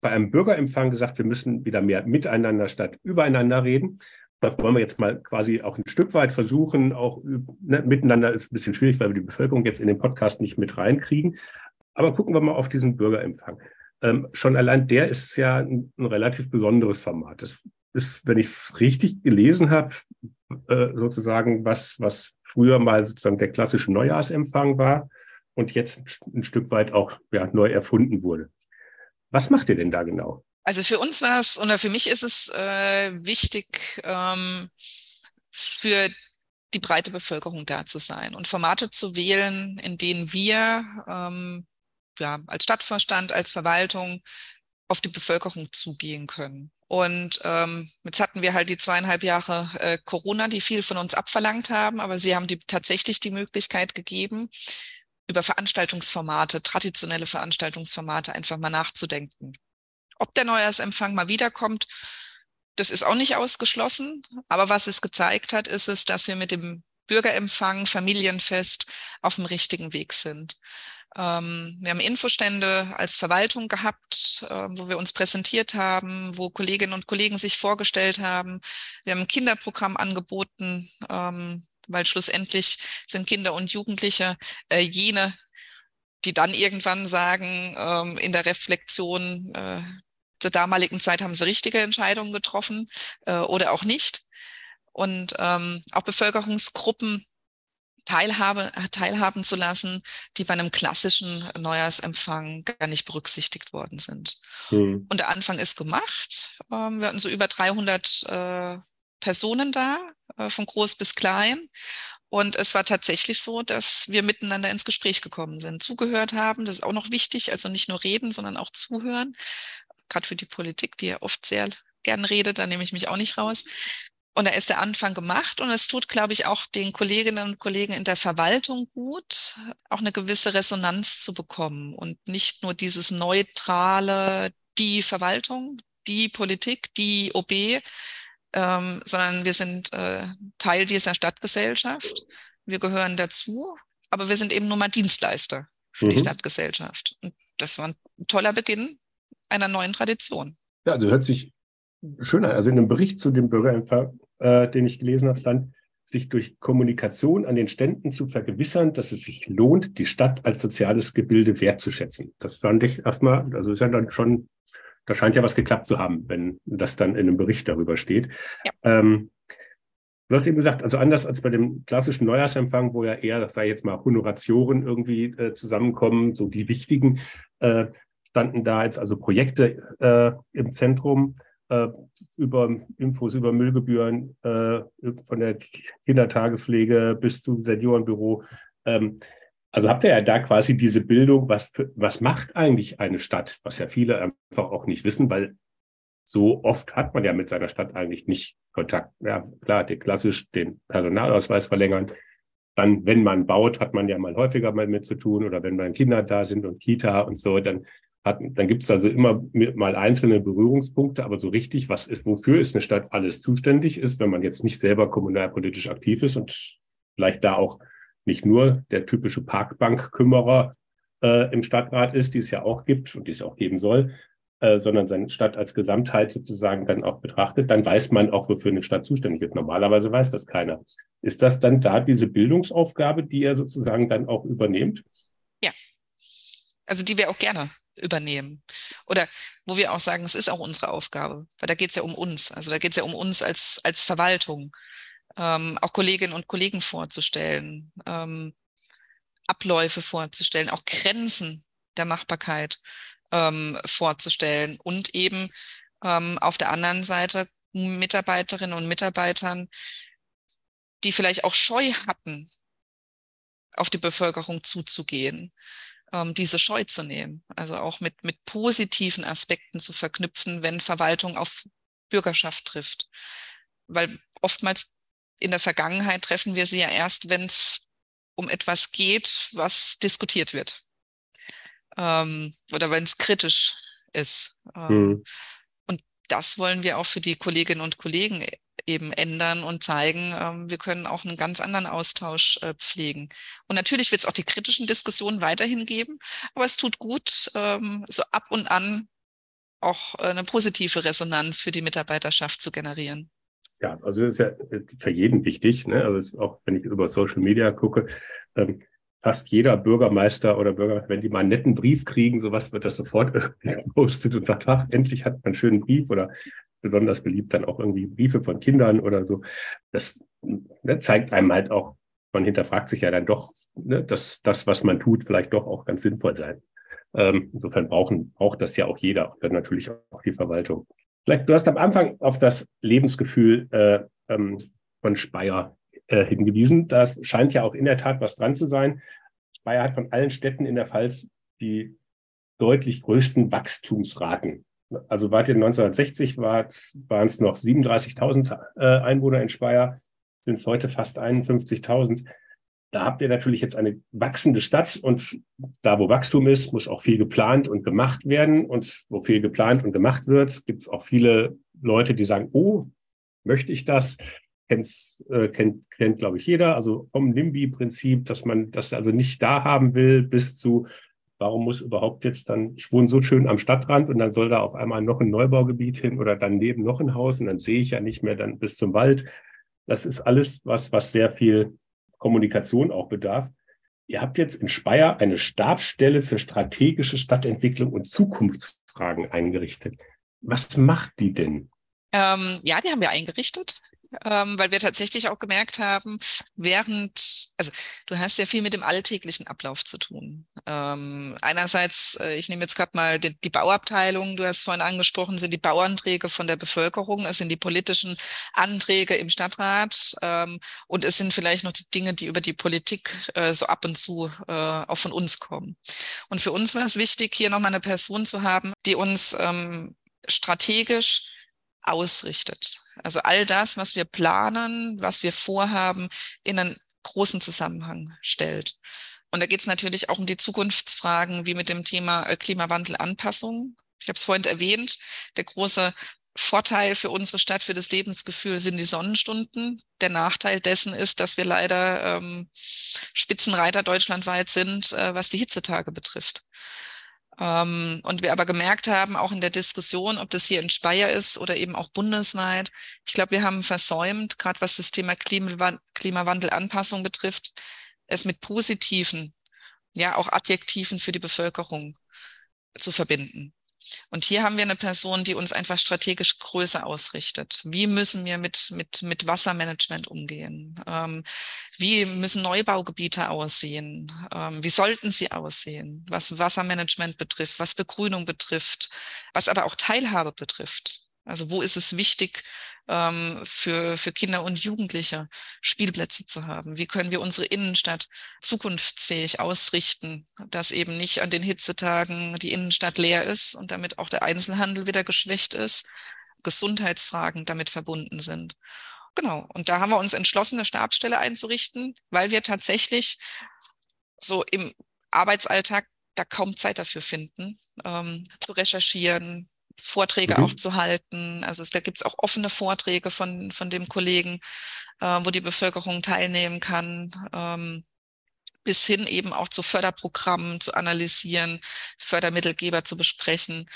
A: bei einem Bürgerempfang gesagt, wir müssen wieder mehr miteinander statt übereinander reden. Das wollen wir jetzt mal quasi auch ein Stück weit versuchen. Auch ne, miteinander ist ein bisschen schwierig, weil wir die Bevölkerung jetzt in den Podcast nicht mit reinkriegen. Aber gucken wir mal auf diesen Bürgerempfang. Ähm, schon allein der ist ja ein, ein relativ besonderes Format. Das ist, wenn ich es richtig gelesen habe, äh, sozusagen was, was früher mal sozusagen der klassische Neujahrsempfang war und jetzt ein, Stück weit auch ja, neu erfunden wurde. Was macht ihr denn da genau?
B: Also für uns war es oder für mich ist es äh, wichtig, ähm, für die breite Bevölkerung da zu sein und Formate zu wählen, in denen wir ähm, ja, als Stadtvorstand, als Verwaltung auf die Bevölkerung zugehen können. Und ähm, jetzt hatten wir halt die zweieinhalb Jahre äh, Corona, die viel von uns abverlangt haben, aber sie haben die, tatsächlich die Möglichkeit gegeben, über Veranstaltungsformate, traditionelle Veranstaltungsformate einfach mal nachzudenken. Ob der Neujahrsempfang mal wiederkommt, das ist auch nicht ausgeschlossen. Aber was es gezeigt hat, ist es, dass wir mit dem Bürgerempfang, Familienfest auf dem richtigen Weg sind. Ähm, wir haben Infostände als Verwaltung gehabt, äh, wo wir uns präsentiert haben, wo Kolleginnen und Kollegen sich vorgestellt haben. Wir haben ein Kinderprogramm angeboten, ähm, weil schlussendlich sind Kinder und Jugendliche äh, jene, die dann irgendwann sagen, ähm, in der Reflexion, äh, zur damaligen Zeit haben sie richtige Entscheidungen getroffen äh, oder auch nicht. Und ähm, auch Bevölkerungsgruppen teilhabe, teilhaben zu lassen, die bei einem klassischen Neujahrsempfang gar nicht berücksichtigt worden sind. Mhm. Und der Anfang ist gemacht. Ähm, wir hatten so über 300 äh, Personen da, äh, von groß bis klein. Und es war tatsächlich so, dass wir miteinander ins Gespräch gekommen sind, zugehört haben. Das ist auch noch wichtig, also nicht nur reden, sondern auch zuhören. Gerade für die Politik, die ja oft sehr gern redet, da nehme ich mich auch nicht raus. Und da ist der Anfang gemacht und es tut, glaube ich, auch den Kolleginnen und Kollegen in der Verwaltung gut, auch eine gewisse Resonanz zu bekommen und nicht nur dieses neutrale, die Verwaltung, die Politik, die OB, ähm, sondern wir sind äh, Teil dieser Stadtgesellschaft. Wir gehören dazu, aber wir sind eben nur mal Dienstleister für mhm. die Stadtgesellschaft. Und das war ein toller Beginn einer neuen Tradition.
A: Ja, also hört sich schön an. Also in einem Bericht zu dem Bürgerempfang äh, den ich gelesen habe, stand, sich durch Kommunikation an den Ständen zu vergewissern, dass es sich lohnt, die Stadt als soziales Gebilde wertzuschätzen. Das fand ich erstmal, also ist ja dann schon, da scheint ja was geklappt zu haben, wenn das dann in einem Bericht darüber steht. Ja. Ähm, du hast eben gesagt, also anders als bei dem klassischen Neujahrsempfang, wo ja eher, sei jetzt mal, Honoratioren irgendwie äh, zusammenkommen, so die wichtigen, äh, standen da jetzt also Projekte äh, im Zentrum äh, über Infos über Müllgebühren äh, von der Kindertagespflege bis zum Seniorenbüro. Ähm, also habt ihr ja da quasi diese Bildung, was, für, was macht eigentlich eine Stadt, was ja viele einfach auch nicht wissen, weil so oft hat man ja mit seiner Stadt eigentlich nicht Kontakt. Ja, klar, die klassisch den Personalausweis verlängern. Dann, wenn man baut, hat man ja mal häufiger mal mit zu tun oder wenn mal Kinder da sind und Kita und so, dann hat, dann gibt es also immer mal einzelne Berührungspunkte, aber so richtig, was ist, wofür ist eine Stadt alles zuständig ist, wenn man jetzt nicht selber kommunalpolitisch aktiv ist und vielleicht da auch nicht nur der typische Parkbankkümmerer äh, im Stadtrat ist, die es ja auch gibt und die es auch geben soll, äh, sondern seine Stadt als Gesamtheit sozusagen dann auch betrachtet, dann weiß man auch, wofür eine Stadt zuständig ist. Normalerweise weiß das keiner. Ist das dann da diese Bildungsaufgabe, die ihr sozusagen dann auch übernehmt?
B: Ja. Also die wir auch gerne übernehmen. Oder wo wir auch sagen, es ist auch unsere Aufgabe, weil da geht es ja um uns. Also da geht es ja um uns als, als Verwaltung, ähm, auch Kolleginnen und Kollegen vorzustellen, ähm, Abläufe vorzustellen, auch Grenzen der Machbarkeit ähm, vorzustellen und eben ähm, auf der anderen Seite Mitarbeiterinnen und Mitarbeitern, die vielleicht auch Scheu hatten, auf die Bevölkerung zuzugehen, ähm, diese Scheu zu nehmen. Also auch mit, mit positiven Aspekten zu verknüpfen, wenn Verwaltung auf Bürgerschaft trifft. Weil oftmals in der Vergangenheit treffen wir sie ja erst, wenn es um etwas geht, was diskutiert wird. Ähm, oder wenn es kritisch ist. Ähm, mhm. Und das wollen wir auch für die Kolleginnen und Kollegen eben ändern und zeigen, ähm, wir können auch einen ganz anderen Austausch äh, pflegen. Und natürlich wird es auch die kritischen Diskussionen weiterhin geben, aber es tut gut, ähm, so ab und an auch äh, eine positive Resonanz für die Mitarbeiterschaft zu generieren.
A: Ja, also das ist ja für jeden wichtig. Ne? Also auch wenn ich über Social Media gucke, ähm, fast jeder Bürgermeister oder Bürger, wenn die mal einen netten Brief kriegen, sowas wird das sofort gepostet und sagt, ach, endlich hat man einen schönen Brief oder besonders beliebt dann auch irgendwie Briefe von Kindern oder so. Das ne, zeigt einem halt auch, man hinterfragt sich ja dann doch, ne, dass das, was man tut, vielleicht doch auch ganz sinnvoll sein. Ähm, insofern brauchen, braucht das ja auch jeder, dann natürlich auch die Verwaltung. Vielleicht, du hast am Anfang auf das Lebensgefühl äh, ähm, von Speyer äh, hingewiesen. Da scheint ja auch in der Tat was dran zu sein. Speyer hat von allen Städten in der Pfalz die deutlich größten Wachstumsraten also wart ihr 1960 war, waren es noch 37.000 äh, Einwohner in Speyer, sind es heute fast 51.000. Da habt ihr natürlich jetzt eine wachsende Stadt und da, wo Wachstum ist, muss auch viel geplant und gemacht werden. Und wo viel geplant und gemacht wird, gibt es auch viele Leute, die sagen, oh, möchte ich das? Kenn's, äh, kennt, kennt glaube ich, jeder. Also vom NIMBY-Prinzip, dass man das also nicht da haben will, bis zu Warum muss überhaupt jetzt dann, ich wohne so schön am Stadtrand und dann soll da auf einmal noch ein Neubaugebiet hin oder daneben noch ein Haus und dann sehe ich ja nicht mehr dann bis zum Wald. Das ist alles was, was sehr viel Kommunikation auch bedarf. Ihr habt jetzt in Speyer eine Stabsstelle für strategische Stadtentwicklung und Zukunftsfragen eingerichtet. Was macht die denn?
B: Ähm, ja, die haben wir eingerichtet ähm, weil wir tatsächlich auch gemerkt haben, während, also du hast ja viel mit dem alltäglichen Ablauf zu tun. Ähm, einerseits, äh, ich nehme jetzt gerade mal die, die, Bauabteilung, du hast vorhin angesprochen, sind die Bauanträge von der Bevölkerung, es sind die politischen Anträge im Stadtrat ähm, und es sind vielleicht noch die Dinge, die über die Politik äh, so ab und zu äh, auch von uns kommen. Und für uns war es wichtig, hier nochmal eine Person zu haben, die uns ähm, strategisch ausrichtet. Also all das, was wir planen, was wir vorhaben, in einen großen Zusammenhang stellt. Und da geht es natürlich auch um die Zukunftsfragen, wie mit dem Thema äh, Klimawandelanpassung. Ich habe es vorhin erwähnt, der große Vorteil für unsere Stadt, für das Lebensgefühl sind die Sonnenstunden. Der Nachteil dessen ist, dass wir leider ähm, Spitzenreiter deutschlandweit sind, äh, was die Hitzetage betrifft. Ähm, und wir aber gemerkt haben, auch in der Diskussion, ob das hier in Speyer ist oder eben auch bundesweit, ich glaube, wir haben versäumt, gerade was das Thema Klimawandelanpassung betrifft, es mit positiven, ja auch Adjektiven für die Bevölkerung zu verbinden. Und hier haben wir eine Person, die uns einfach strategisch größer ausrichtet. Wie müssen wir mit, mit, mit Wassermanagement umgehen? Ähm, wie müssen Neubaugebiete aussehen? Ähm, wie sollten sie aussehen? Was Wassermanagement betrifft, was Begrünung betrifft, was aber auch Teilhabe betrifft. Also wo ist es wichtig, ähm, für, für Kinder und Jugendliche Spielplätze zu haben? Wie können wir unsere Innenstadt zukunftsfähig ausrichten, dass eben nicht an den Hitzetagen die Innenstadt leer ist und damit auch der Einzelhandel wieder geschwächt ist, Gesundheitsfragen damit verbunden sind. Genau. Und da haben wir uns entschlossen, eine Stabsstelle einzurichten, weil wir tatsächlich so im Arbeitsalltag da kaum Zeit dafür finden, ähm, zu recherchieren, Vorträge mhm. auch zu halten. Also es, da gibt es auch offene Vorträge von, von dem Kollegen, äh, wo die Bevölkerung teilnehmen kann. Ähm, bis hin eben auch zu Förderprogrammen zu analysieren, Fördermittelgeber zu besprechen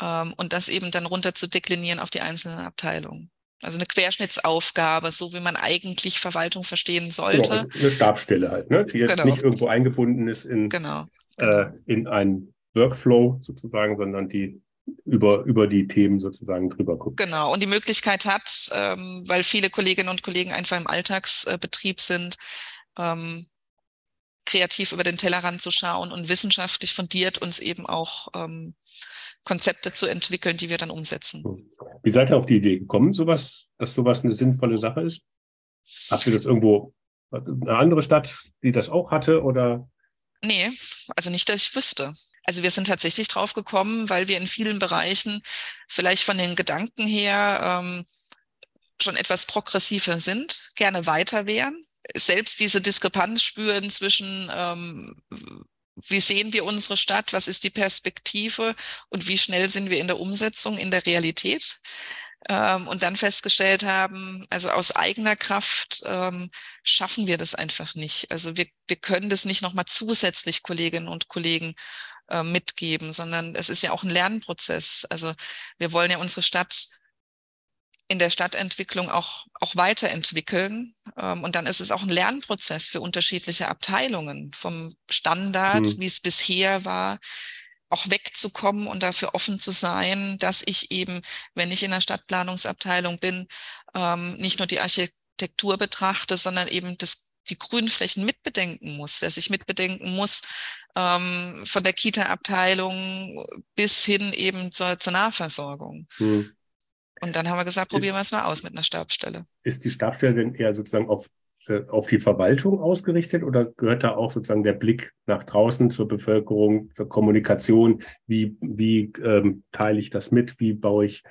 B: ähm, und das eben dann runter zu deklinieren auf die einzelnen Abteilungen. Also eine Querschnittsaufgabe, so wie man eigentlich Verwaltung verstehen genau, sollte. Genau,
A: eine Stabstelle halt, ne? die jetzt genau. nicht irgendwo eingebunden ist in,
B: genau.
A: Äh, in einen Workflow sozusagen, sondern die über, über die Themen sozusagen drüber guckt.
B: Genau, und die Möglichkeit hat, ähm, weil viele Kolleginnen und Kollegen einfach im Alltagsbetrieb sind, ähm, kreativ über den Tellerrand zu schauen und wissenschaftlich fundiert uns eben auch ähm, Konzepte zu entwickeln, die wir dann umsetzen.
A: Wie seid ihr auf die Idee gekommen, sowas, dass sowas eine sinnvolle Sache ist? Habt ihr das irgendwo eine andere Stadt, die das auch hatte oder?
B: Nee, also nicht, dass ich wüsste. Also wir sind tatsächlich drauf gekommen, weil wir in vielen Bereichen vielleicht von den Gedanken her ähm, schon etwas progressiver sind, gerne weiter wären, selbst diese Diskrepanz spüren zwischen ähm, wie sehen wir unsere Stadt, was ist die Perspektive und wie schnell sind wir in der Umsetzung, in der Realität. Ähm, und dann festgestellt haben, also aus eigener Kraft ähm, schaffen wir das einfach nicht. Also wir, wir können das nicht nochmal zusätzlich Kolleginnen und Kollegen äh, mitgeben, sondern es ist ja auch ein Lernprozess. Also wir wollen ja unsere Stadt in der Stadtentwicklung auch, auch weiterentwickeln. Ähm, und dann ist es auch ein Lernprozess für unterschiedliche Abteilungen vom Standard, mhm. wie es bisher war, auch wegzukommen und dafür offen zu sein, dass ich eben, wenn ich in der Stadtplanungsabteilung bin, ähm, nicht nur die Architektur betrachte, sondern eben das die Grünflächen mitbedenken muss, dass ich mitbedenken muss, ähm, von der Kita-Abteilung bis hin eben zur, zur Nahversorgung. Hm. Und dann haben wir gesagt, probieren wir es mal aus mit einer Stabstelle.
A: Ist die Stabstelle denn eher sozusagen auf, äh, auf die Verwaltung ausgerichtet oder gehört da auch sozusagen der Blick nach draußen zur Bevölkerung, zur Kommunikation? Wie, wie ähm, teile ich das mit? Wie baue ich,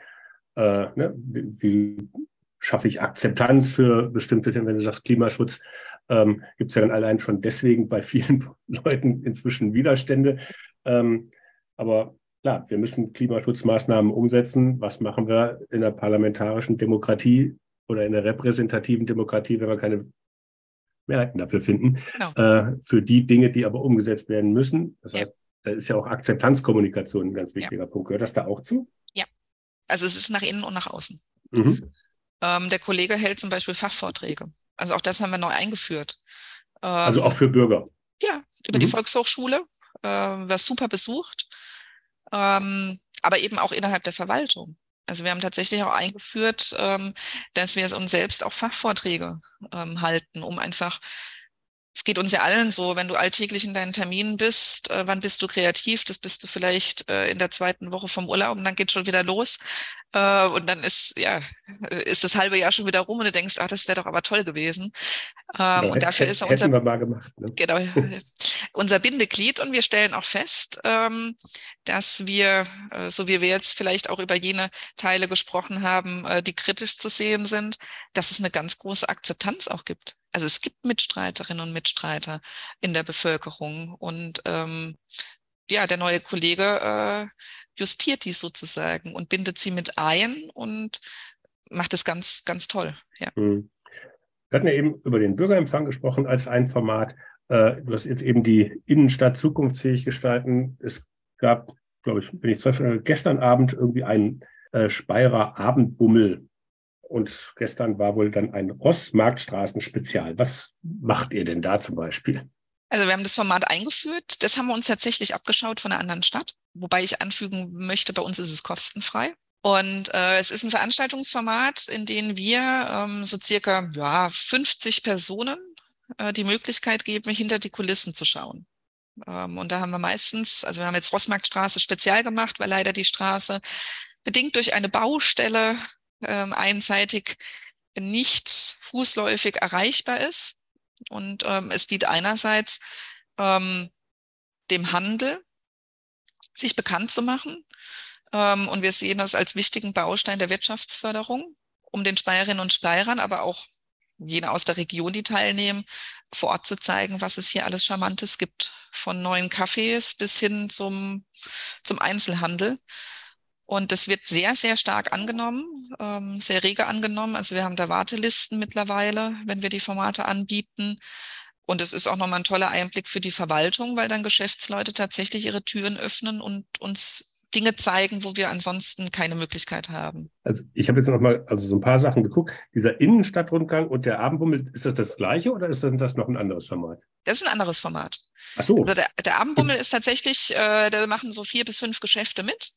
A: äh, ne, wie, wie schaffe ich Akzeptanz für bestimmte Themen, wenn du sagst Klimaschutz? Ähm, gibt es ja dann allein schon deswegen bei vielen Leuten inzwischen Widerstände. Ähm, aber klar, wir müssen Klimaschutzmaßnahmen umsetzen. Was machen wir in der parlamentarischen Demokratie oder in der repräsentativen Demokratie, wenn wir keine Mehrheiten dafür finden, genau. äh, für die Dinge, die aber umgesetzt werden müssen. Das heißt, ja. da ist ja auch Akzeptanzkommunikation ein ganz wichtiger ja. Punkt. Gehört das da auch zu?
B: Ja, also es ist nach innen und nach außen. Mhm. Ähm, der Kollege hält zum Beispiel Fachvorträge. Also auch das haben wir neu eingeführt.
A: also auch für Bürger.
B: Ja, über mhm. die Volkshochschule, äh, war super besucht, ähm, aber eben auch innerhalb der Verwaltung. Also wir haben tatsächlich auch eingeführt, ähm, dass wir uns selbst auch Fachvorträge ähm, halten, um einfach es geht uns ja allen so, wenn du alltäglich in deinen Terminen bist, äh, wann bist du kreativ? Das bist du vielleicht äh, in der zweiten Woche vom Urlaub und dann geht schon wieder los. Äh, und dann ist, ja, ist das halbe Jahr schon wieder rum und du denkst, ach, das wäre doch aber toll gewesen. Ähm, genau, und dafür ist unser,
A: wir mal gemacht, ne?
B: genau, unser Bindeglied und wir stellen auch fest, ähm, dass wir, äh, so wie wir jetzt vielleicht auch über jene Teile gesprochen haben, äh, die kritisch zu sehen sind, dass es eine ganz große Akzeptanz auch gibt. Also es gibt Mitstreiterinnen und Mitstreiter in der Bevölkerung und ähm, ja, der neue Kollege äh, justiert die sozusagen und bindet sie mit ein und macht es ganz, ganz toll. Ja.
A: Mhm. Wir hatten ja eben über den Bürgerempfang gesprochen als ein Format. Äh, du hast jetzt eben die Innenstadt zukunftsfähig gestalten. Es gab, glaube ich, bin ich zwölf, gestern Abend irgendwie einen äh, Speyerer Abendbummel. Und gestern war wohl dann ein Ross-Marktstraßen-Spezial. Was macht ihr denn da zum Beispiel?
B: Also wir haben das Format eingeführt. Das haben wir uns tatsächlich abgeschaut von einer anderen Stadt. Wobei ich anfügen möchte, bei uns ist es kostenfrei. Und äh, es ist ein Veranstaltungsformat, in dem wir ähm, so circa ja, 50 Personen äh, die Möglichkeit geben, hinter die Kulissen zu schauen. Ähm, und da haben wir meistens, also wir haben jetzt Rossmarktstraße speziell gemacht, weil leider die Straße bedingt durch eine Baustelle ähm, einseitig nicht fußläufig erreichbar ist. Und ähm, es dient einerseits ähm, dem Handel, sich bekannt zu machen. Ähm, und wir sehen das als wichtigen Baustein der Wirtschaftsförderung, um den Speyerinnen und Speyerern, aber auch jene aus der Region, die teilnehmen, vor Ort zu zeigen, was es hier alles Charmantes gibt. Von neuen Cafés bis hin zum, zum Einzelhandel. Und das wird sehr, sehr stark angenommen, ähm, sehr rege angenommen. Also wir haben da Wartelisten mittlerweile, wenn wir die Formate anbieten. Und es ist auch nochmal ein toller Einblick für die Verwaltung, weil dann Geschäftsleute tatsächlich ihre Türen öffnen und uns Dinge zeigen, wo wir ansonsten keine Möglichkeit haben.
A: Also ich habe jetzt noch mal also so ein paar Sachen geguckt. Dieser Innenstadtrundgang und der Abendbummel, ist das das gleiche oder ist das noch ein anderes Format?
B: Das ist ein anderes Format.
A: Ach so.
B: Also der, der Abendbummel ist tatsächlich, äh, da machen so vier bis fünf Geschäfte mit.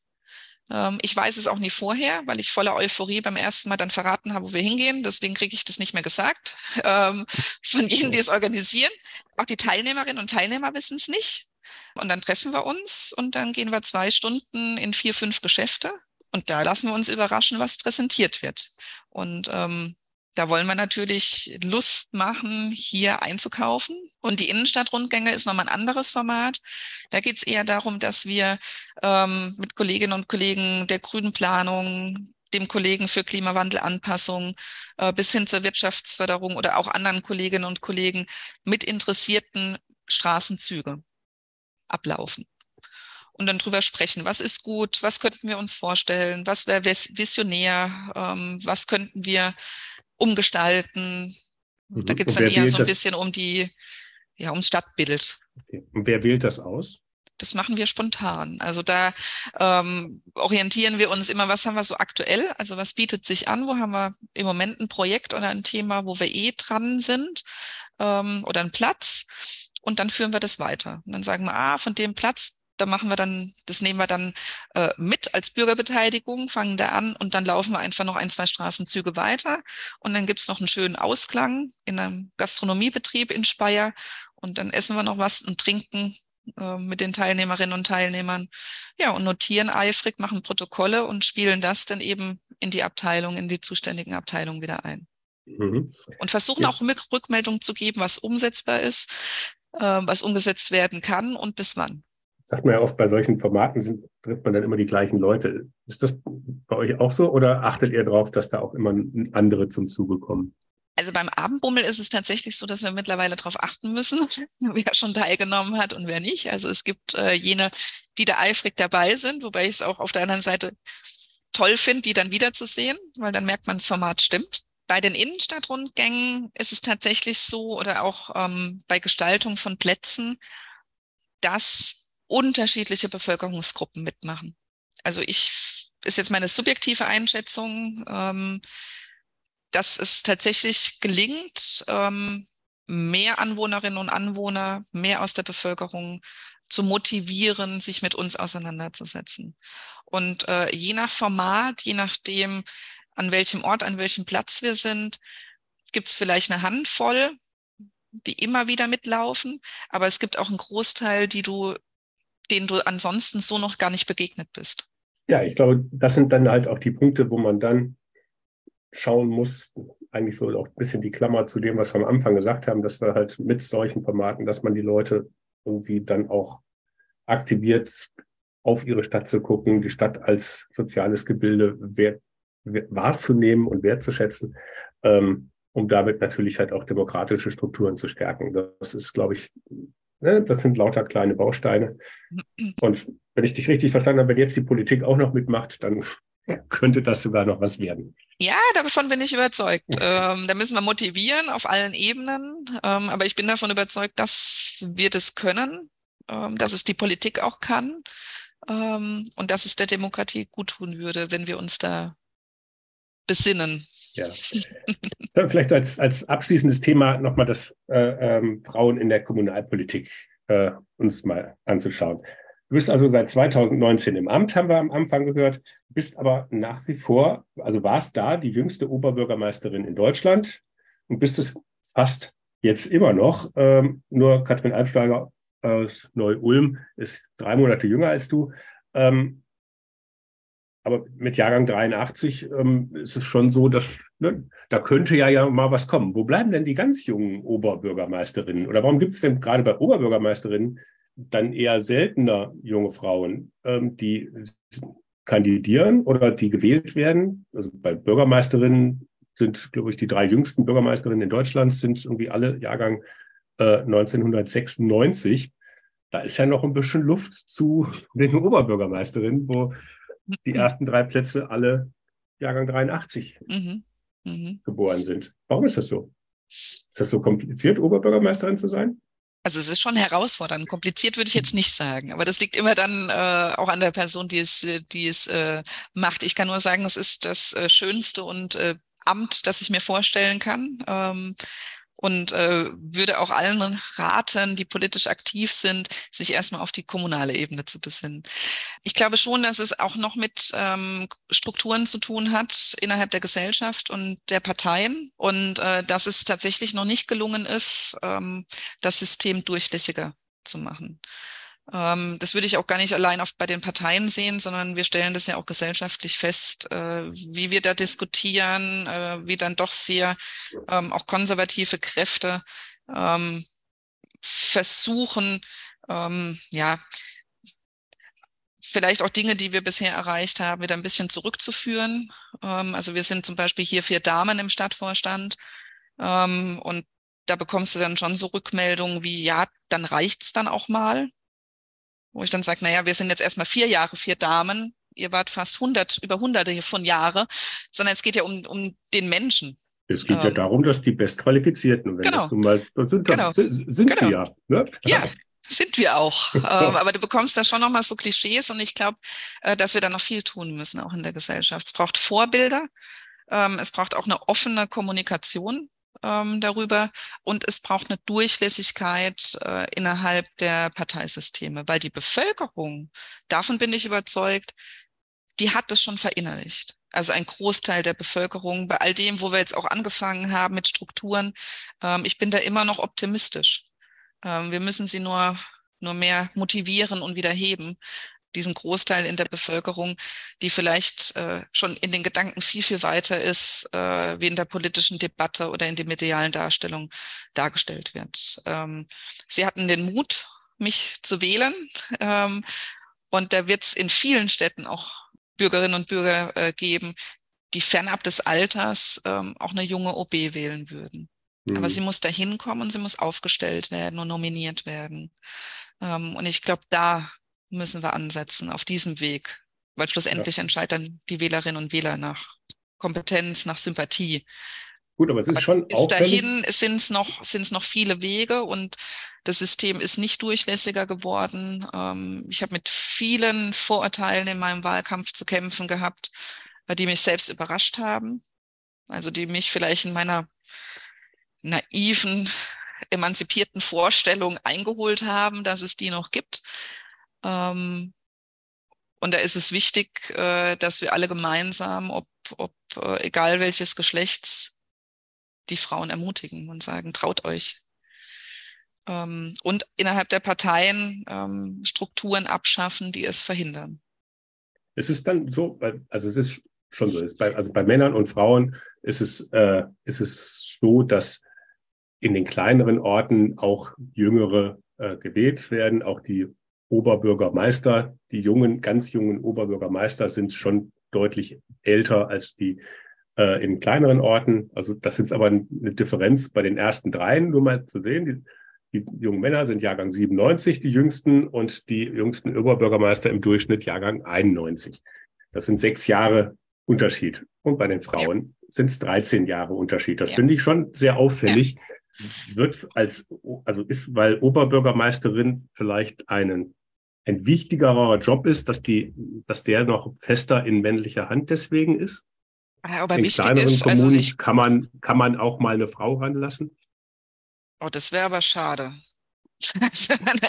B: Ähm, ich weiß es auch nie vorher, weil ich voller Euphorie beim ersten Mal dann verraten habe, wo wir hingehen. Deswegen kriege ich das nicht mehr gesagt ähm, von jenen, die es organisieren. Auch die Teilnehmerinnen und Teilnehmer wissen es nicht. Und dann treffen wir uns und dann gehen wir zwei Stunden in vier, fünf Geschäfte. Und da lassen wir uns überraschen, was präsentiert wird. Und ähm, da wollen wir natürlich Lust machen, hier einzukaufen. Und die Innenstadtrundgänge ist nochmal ein anderes Format. Da geht es eher darum, dass wir ähm, mit Kolleginnen und Kollegen der grünen Planung, dem Kollegen für Klimawandelanpassung äh, bis hin zur Wirtschaftsförderung oder auch anderen Kolleginnen und Kollegen mit interessierten Straßenzüge ablaufen. Und dann drüber sprechen, was ist gut, was könnten wir uns vorstellen, was wäre visionär, ähm, was könnten wir umgestalten. Mhm. Da geht es dann eher so ein bisschen um die, ja, ums Stadtbild.
A: Okay. Und wer wählt das aus?
B: Das machen wir spontan. Also da ähm, orientieren wir uns immer, was haben wir so aktuell, also was bietet sich an, wo haben wir im Moment ein Projekt oder ein Thema, wo wir eh dran sind ähm, oder einen Platz und dann führen wir das weiter. Und dann sagen wir, ah, von dem Platz, da machen wir dann, das nehmen wir dann äh, mit als Bürgerbeteiligung, fangen da an und dann laufen wir einfach noch ein, zwei Straßenzüge weiter. Und dann gibt's noch einen schönen Ausklang in einem Gastronomiebetrieb in Speyer. Und dann essen wir noch was und trinken äh, mit den Teilnehmerinnen und Teilnehmern. Ja, und notieren eifrig, machen Protokolle und spielen das dann eben in die Abteilung, in die zuständigen Abteilungen wieder ein. Mhm. Und versuchen ja. auch Rückmeldung zu geben, was umsetzbar ist, äh, was umgesetzt werden kann und bis wann
A: sagt man ja oft, bei solchen Formaten sind, trifft man dann immer die gleichen Leute. Ist das bei euch auch so oder achtet ihr darauf, dass da auch immer andere zum Zuge kommen?
B: Also beim Abendbummel ist es tatsächlich so, dass wir mittlerweile darauf achten müssen, wer schon teilgenommen hat und wer nicht. Also es gibt äh, jene, die da eifrig dabei sind, wobei ich es auch auf der anderen Seite toll finde, die dann wiederzusehen, weil dann merkt man, das Format stimmt. Bei den Innenstadtrundgängen ist es tatsächlich so oder auch ähm, bei Gestaltung von Plätzen, dass unterschiedliche Bevölkerungsgruppen mitmachen. Also ich, ist jetzt meine subjektive Einschätzung, ähm, dass es tatsächlich gelingt, ähm, mehr Anwohnerinnen und Anwohner, mehr aus der Bevölkerung zu motivieren, sich mit uns auseinanderzusetzen. Und äh, je nach Format, je nachdem, an welchem Ort, an welchem Platz wir sind, gibt es vielleicht eine Handvoll, die immer wieder mitlaufen, aber es gibt auch einen Großteil, die du, denen du ansonsten so noch gar nicht begegnet bist.
A: Ja, ich glaube, das sind dann halt auch die Punkte, wo man dann schauen muss, eigentlich so auch ein bisschen die Klammer zu dem, was wir am Anfang gesagt haben, dass wir halt mit solchen Formaten, dass man die Leute irgendwie dann auch aktiviert, auf ihre Stadt zu gucken, die Stadt als soziales Gebilde wert, wahrzunehmen und wertzuschätzen, ähm, um damit natürlich halt auch demokratische Strukturen zu stärken. Das ist, glaube ich, ne, das sind lauter kleine Bausteine. Und wenn ich dich richtig verstanden habe, wenn jetzt die Politik auch noch mitmacht, dann könnte das sogar noch was werden.
B: Ja, davon bin ich überzeugt. Ähm, da müssen wir motivieren auf allen Ebenen. Ähm, aber ich bin davon überzeugt, dass wir das können, ähm, dass es die Politik auch kann ähm, und dass es der Demokratie gut tun würde, wenn wir uns da besinnen.
A: Ja. Vielleicht als, als abschließendes Thema nochmal das äh, ähm, Frauen in der Kommunalpolitik äh, uns mal anzuschauen. Du bist also seit 2019 im Amt, haben wir am Anfang gehört, bist aber nach wie vor, also warst da die jüngste Oberbürgermeisterin in Deutschland und bist es fast jetzt immer noch. Ähm, nur Katrin Albsteiger aus Neu-Ulm ist drei Monate jünger als du. Ähm, aber mit Jahrgang 83 ähm, ist es schon so, dass ne, da könnte ja, ja mal was kommen. Wo bleiben denn die ganz jungen Oberbürgermeisterinnen? Oder warum gibt es denn gerade bei Oberbürgermeisterinnen dann eher seltener junge Frauen, ähm, die kandidieren oder die gewählt werden. Also bei Bürgermeisterinnen sind, glaube ich, die drei jüngsten Bürgermeisterinnen in Deutschland sind irgendwie alle Jahrgang äh, 1996. Da ist ja noch ein bisschen Luft zu den Oberbürgermeisterinnen, wo die mhm. ersten drei Plätze alle Jahrgang 83 mhm. Mhm. geboren sind. Warum ist das so? Ist das so kompliziert, Oberbürgermeisterin zu sein?
B: Also es ist schon herausfordernd. Kompliziert würde ich jetzt nicht sagen, aber das liegt immer dann äh, auch an der Person, die es, die es äh, macht. Ich kann nur sagen, es ist das äh, Schönste und äh, Amt, das ich mir vorstellen kann. Ähm, und äh, würde auch allen raten, die politisch aktiv sind, sich erstmal auf die kommunale Ebene zu besinnen. Ich glaube schon, dass es auch noch mit ähm, Strukturen zu tun hat innerhalb der Gesellschaft und der Parteien und äh, dass es tatsächlich noch nicht gelungen ist, ähm, das System durchlässiger zu machen. Ähm, das würde ich auch gar nicht allein auf, bei den Parteien sehen, sondern wir stellen das ja auch gesellschaftlich fest, äh, wie wir da diskutieren, äh, wie dann doch sehr ähm, auch konservative Kräfte ähm, versuchen, ja, vielleicht auch Dinge, die wir bisher erreicht haben, wieder ein bisschen zurückzuführen. Also wir sind zum Beispiel hier vier Damen im Stadtvorstand und da bekommst du dann schon so Rückmeldungen wie, ja, dann reicht's dann auch mal wo ich dann sage, naja, wir sind jetzt erstmal vier Jahre, vier Damen, ihr wart fast hundert, über hunderte von Jahre, sondern es geht ja um, um den Menschen.
A: Es geht ähm, ja darum, dass die Bestqualifizierten, wenn genau, das mal, sind, genau, sind genau. sie ja. Ne?
B: Ja, sind wir auch. So. Ähm, aber du bekommst da schon nochmal so Klischees und ich glaube, äh, dass wir da noch viel tun müssen, auch in der Gesellschaft. Es braucht Vorbilder. Ähm, es braucht auch eine offene Kommunikation ähm, darüber und es braucht eine Durchlässigkeit äh, innerhalb der Parteisysteme, weil die Bevölkerung, davon bin ich überzeugt, die hat das schon verinnerlicht. Also ein Großteil der Bevölkerung, bei all dem, wo wir jetzt auch angefangen haben mit Strukturen, ähm, ich bin da immer noch optimistisch. Ähm, wir müssen sie nur, nur mehr motivieren und wieder heben diesen Großteil in der Bevölkerung, die vielleicht äh, schon in den Gedanken viel, viel weiter ist, äh, wie in der politischen Debatte oder in der medialen Darstellung dargestellt wird. Ähm, sie hatten den Mut, mich zu wählen. Ähm, und da wird es in vielen Städten auch Bürgerinnen und Bürger äh, geben, die fernab des Alters ähm, auch eine junge OB wählen würden. Mhm. Aber sie muss da hinkommen und sie muss aufgestellt werden und nominiert werden. Ähm, und ich glaube, da müssen wir ansetzen auf diesem Weg, weil schlussendlich ja. entscheiden die Wählerinnen und Wähler nach Kompetenz, nach Sympathie.
A: Gut, aber es ist aber schon
B: bis dahin sind es noch sind es noch viele Wege und das System ist nicht durchlässiger geworden. Ähm, ich habe mit vielen Vorurteilen in meinem Wahlkampf zu kämpfen gehabt, die mich selbst überrascht haben. Also die mich vielleicht in meiner naiven emanzipierten Vorstellung eingeholt haben, dass es die noch gibt. Ähm, und da ist es wichtig, äh, dass wir alle gemeinsam, ob, ob äh, egal welches Geschlechts, die Frauen ermutigen und sagen, traut euch. Ähm, und innerhalb der Parteien ähm, Strukturen abschaffen, die es verhindern.
A: Es ist dann so, also es ist schon so, ist bei, also bei Männern und Frauen ist es, äh, ist es so, dass in den kleineren Orten auch Jüngere äh, gewählt werden. Auch die Oberbürgermeister, die jungen, ganz jungen Oberbürgermeister sind schon deutlich älter als die äh, in kleineren Orten. Also das ist aber eine Differenz bei den ersten dreien, nur mal zu sehen. Die, die jungen Männer sind Jahrgang 97, die jüngsten, und die jüngsten Oberbürgermeister im Durchschnitt Jahrgang 91. Das sind sechs Jahre Unterschied. Und bei den Frauen ja. sind es 13 Jahre Unterschied. Das ja. finde ich schon sehr auffällig. Ja. Wird als, also ist, weil Oberbürgermeisterin vielleicht einen, ein wichtigerer Job ist, dass die, dass der noch fester in männlicher Hand deswegen ist.
B: Aber
A: in kleineren ist, also Kommunen also kann man, kann man auch mal eine Frau ranlassen.
B: Oh, das wäre aber schade.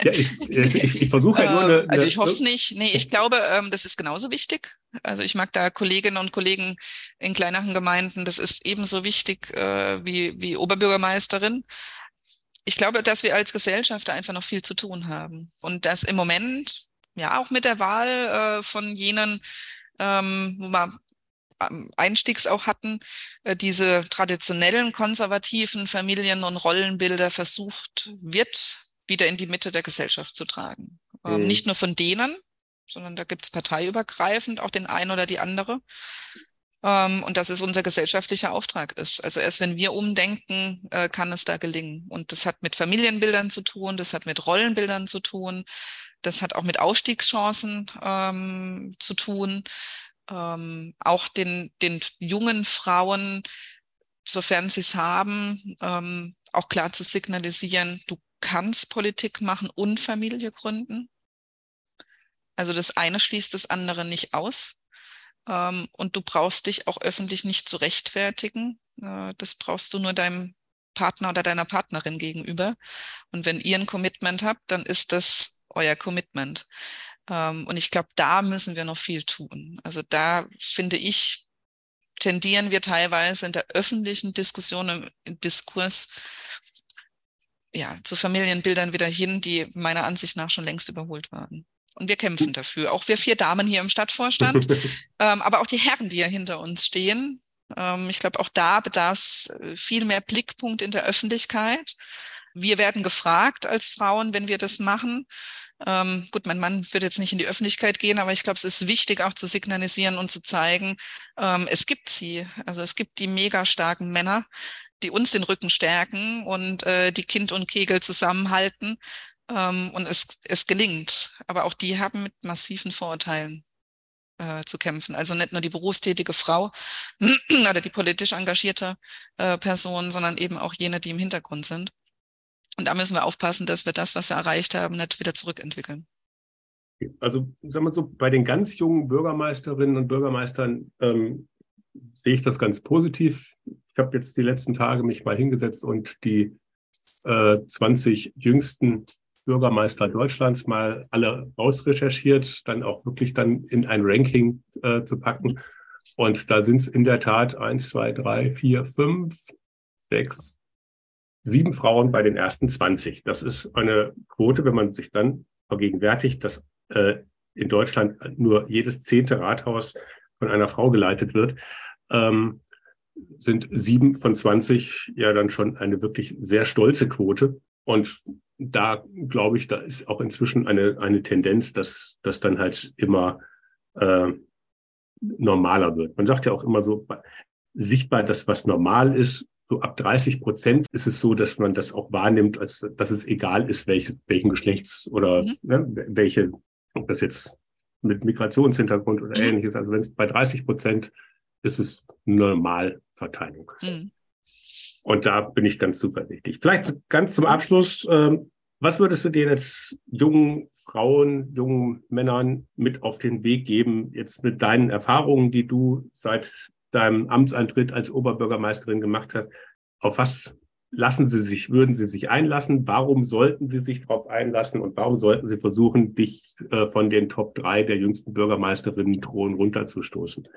A: ja, ich, ich, ich versuche ja nur eine,
B: eine, Also ich hoffe es nicht. Nee, ich glaube, ähm, das ist genauso wichtig. Also ich mag da Kolleginnen und Kollegen in kleineren Gemeinden, das ist ebenso wichtig äh, wie, wie Oberbürgermeisterin. Ich glaube, dass wir als Gesellschaft einfach noch viel zu tun haben. Und dass im Moment, ja, auch mit der Wahl äh, von jenen, ähm, wo man ähm, Einstiegs auch hatten, äh, diese traditionellen konservativen Familien- und Rollenbilder versucht wird, wieder in die Mitte der Gesellschaft zu tragen. Ähm, mhm. Nicht nur von denen, sondern da gibt es parteiübergreifend auch den einen oder die andere. Ähm, und dass es unser gesellschaftlicher Auftrag ist. Also erst wenn wir umdenken, äh, kann es da gelingen. Und das hat mit Familienbildern zu tun, das hat mit Rollenbildern zu tun, das hat auch mit Ausstiegschancen ähm, zu tun. Ähm, auch den, den jungen Frauen, sofern sie es haben, ähm, auch klar zu signalisieren, du kannst Politik machen und Familie gründen. Also das eine schließt das andere nicht aus. Ähm, und du brauchst dich auch öffentlich nicht zu rechtfertigen. Äh, das brauchst du nur deinem Partner oder deiner Partnerin gegenüber. Und wenn ihr ein Commitment habt, dann ist das euer Commitment. Ähm, und ich glaube, da müssen wir noch viel tun. Also da finde ich, tendieren wir teilweise in der öffentlichen Diskussion, im Diskurs ja, zu Familienbildern wieder hin, die meiner Ansicht nach schon längst überholt waren. Und wir kämpfen dafür. Auch wir vier Damen hier im Stadtvorstand, ähm, aber auch die Herren, die ja hinter uns stehen. Ähm, ich glaube, auch da bedarf es äh, viel mehr Blickpunkt in der Öffentlichkeit. Wir werden gefragt als Frauen, wenn wir das machen. Ähm, gut, mein Mann wird jetzt nicht in die Öffentlichkeit gehen, aber ich glaube, es ist wichtig auch zu signalisieren und zu zeigen, ähm, es gibt sie. Also es gibt die mega starken Männer, die uns den Rücken stärken und äh, die Kind und Kegel zusammenhalten. Ähm, und es, es gelingt. Aber auch die haben mit massiven Vorurteilen äh, zu kämpfen. Also nicht nur die berufstätige Frau oder die politisch engagierte äh, Person, sondern eben auch jene, die im Hintergrund sind. Und da müssen wir aufpassen, dass wir das, was wir erreicht haben, nicht wieder zurückentwickeln.
A: Also sagen wir so, bei den ganz jungen Bürgermeisterinnen und Bürgermeistern ähm, sehe ich das ganz positiv. Ich habe jetzt die letzten Tage mich mal hingesetzt und die äh, 20 jüngsten Bürgermeister Deutschlands mal alle ausrecherchiert, dann auch wirklich dann in ein Ranking äh, zu packen. Und da sind es in der Tat eins, zwei, drei, vier, fünf, sechs, sieben Frauen bei den ersten 20. Das ist eine Quote, wenn man sich dann vergegenwärtigt, dass äh, in Deutschland nur jedes zehnte Rathaus von einer Frau geleitet wird. Ähm, sind sieben von 20 ja dann schon eine wirklich sehr stolze Quote. Und da glaube ich, da ist auch inzwischen eine, eine Tendenz, dass das dann halt immer äh, normaler wird. Man sagt ja auch immer so, sichtbar, dass was normal ist, so ab 30 Prozent ist es so, dass man das auch wahrnimmt, als dass es egal ist, welche, welchen Geschlechts oder mhm. ne, welche, ob das jetzt mit Migrationshintergrund oder mhm. ähnliches. Also wenn es bei 30 Prozent ist es Normalverteilung. Mhm. Und da bin ich ganz zuversichtlich. Vielleicht ganz zum Abschluss, ähm, was würdest du dir jetzt jungen Frauen, jungen Männern mit auf den Weg geben, jetzt mit deinen Erfahrungen, die du seit deinem Amtsantritt als Oberbürgermeisterin gemacht hast? Auf was lassen Sie sich, würden Sie sich einlassen? Warum sollten Sie sich darauf einlassen und warum sollten Sie versuchen, dich äh, von den Top 3 der jüngsten Bürgermeisterinnen drohen runterzustoßen?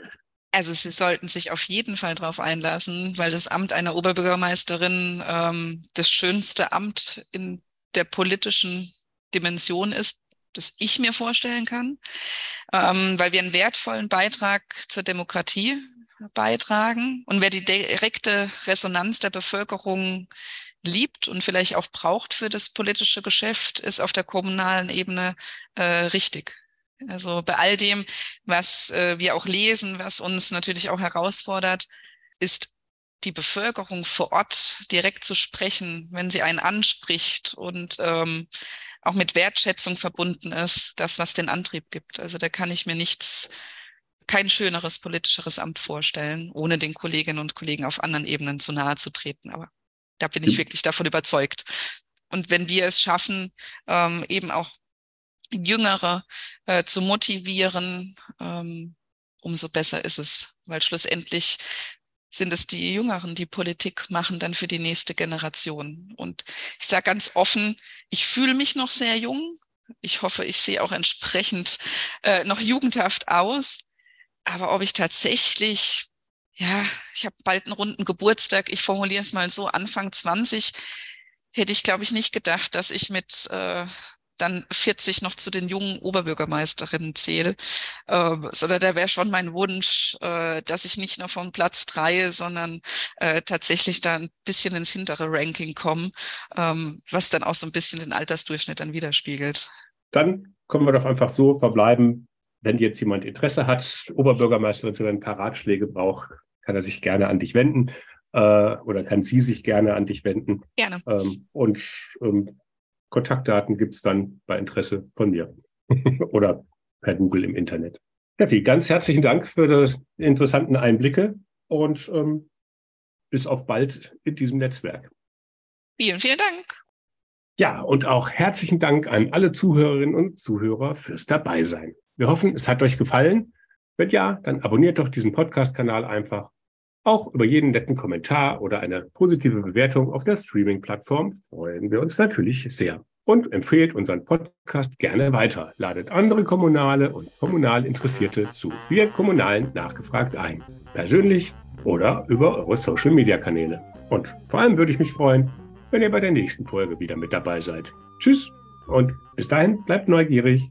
B: Also Sie sollten sich auf jeden Fall darauf einlassen, weil das Amt einer Oberbürgermeisterin ähm, das schönste Amt in der politischen Dimension ist, das ich mir vorstellen kann, ähm, weil wir einen wertvollen Beitrag zur Demokratie beitragen. Und wer die direkte Resonanz der Bevölkerung liebt und vielleicht auch braucht für das politische Geschäft, ist auf der kommunalen Ebene äh, richtig. Also bei all dem, was äh, wir auch lesen, was uns natürlich auch herausfordert, ist die Bevölkerung vor Ort direkt zu sprechen, wenn sie einen anspricht und ähm, auch mit Wertschätzung verbunden ist, das, was den Antrieb gibt. Also da kann ich mir nichts, kein schöneres politischeres Amt vorstellen, ohne den Kolleginnen und Kollegen auf anderen Ebenen zu nahe zu treten. Aber da bin ich wirklich davon überzeugt. Und wenn wir es schaffen, ähm, eben auch Jüngere äh, zu motivieren, ähm, umso besser ist es, weil schlussendlich sind es die Jüngeren, die Politik machen dann für die nächste Generation. Und ich sage ganz offen, ich fühle mich noch sehr jung. Ich hoffe, ich sehe auch entsprechend äh, noch jugendhaft aus. Aber ob ich tatsächlich, ja, ich habe bald einen runden Geburtstag, ich formuliere es mal so, Anfang 20, hätte ich, glaube ich, nicht gedacht, dass ich mit äh, dann 40 noch zu den jungen Oberbürgermeisterinnen zähle, äh, sondern da wäre schon mein Wunsch, äh, dass ich nicht nur vom Platz drei, sondern äh, tatsächlich da ein bisschen ins hintere Ranking komme, ähm, was dann auch so ein bisschen den Altersdurchschnitt dann widerspiegelt.
A: Dann können wir doch einfach so verbleiben, wenn jetzt jemand Interesse hat, Oberbürgermeisterin zu werden, ein paar Ratschläge braucht, kann er sich gerne an dich wenden äh, oder kann sie sich gerne an dich wenden.
B: Gerne.
A: Ähm, und ähm, Kontaktdaten gibt es dann bei Interesse von mir oder per Google im Internet. Steffi, ganz herzlichen Dank für die interessanten Einblicke und ähm, bis auf bald in diesem Netzwerk.
B: Vielen, vielen Dank.
A: Ja, und auch herzlichen Dank an alle Zuhörerinnen und Zuhörer fürs Dabeisein. Wir hoffen, es hat euch gefallen. Wenn ja, dann abonniert doch diesen Podcast-Kanal einfach. Auch über jeden netten Kommentar oder eine positive Bewertung auf der Streaming-Plattform freuen wir uns natürlich sehr. Und empfehlt unseren Podcast gerne weiter. Ladet andere Kommunale und kommunal Interessierte zu Wir Kommunalen nachgefragt ein. Persönlich oder über eure Social-Media-Kanäle. Und vor allem würde ich mich freuen, wenn ihr bei der nächsten Folge wieder mit dabei seid. Tschüss und bis dahin bleibt neugierig.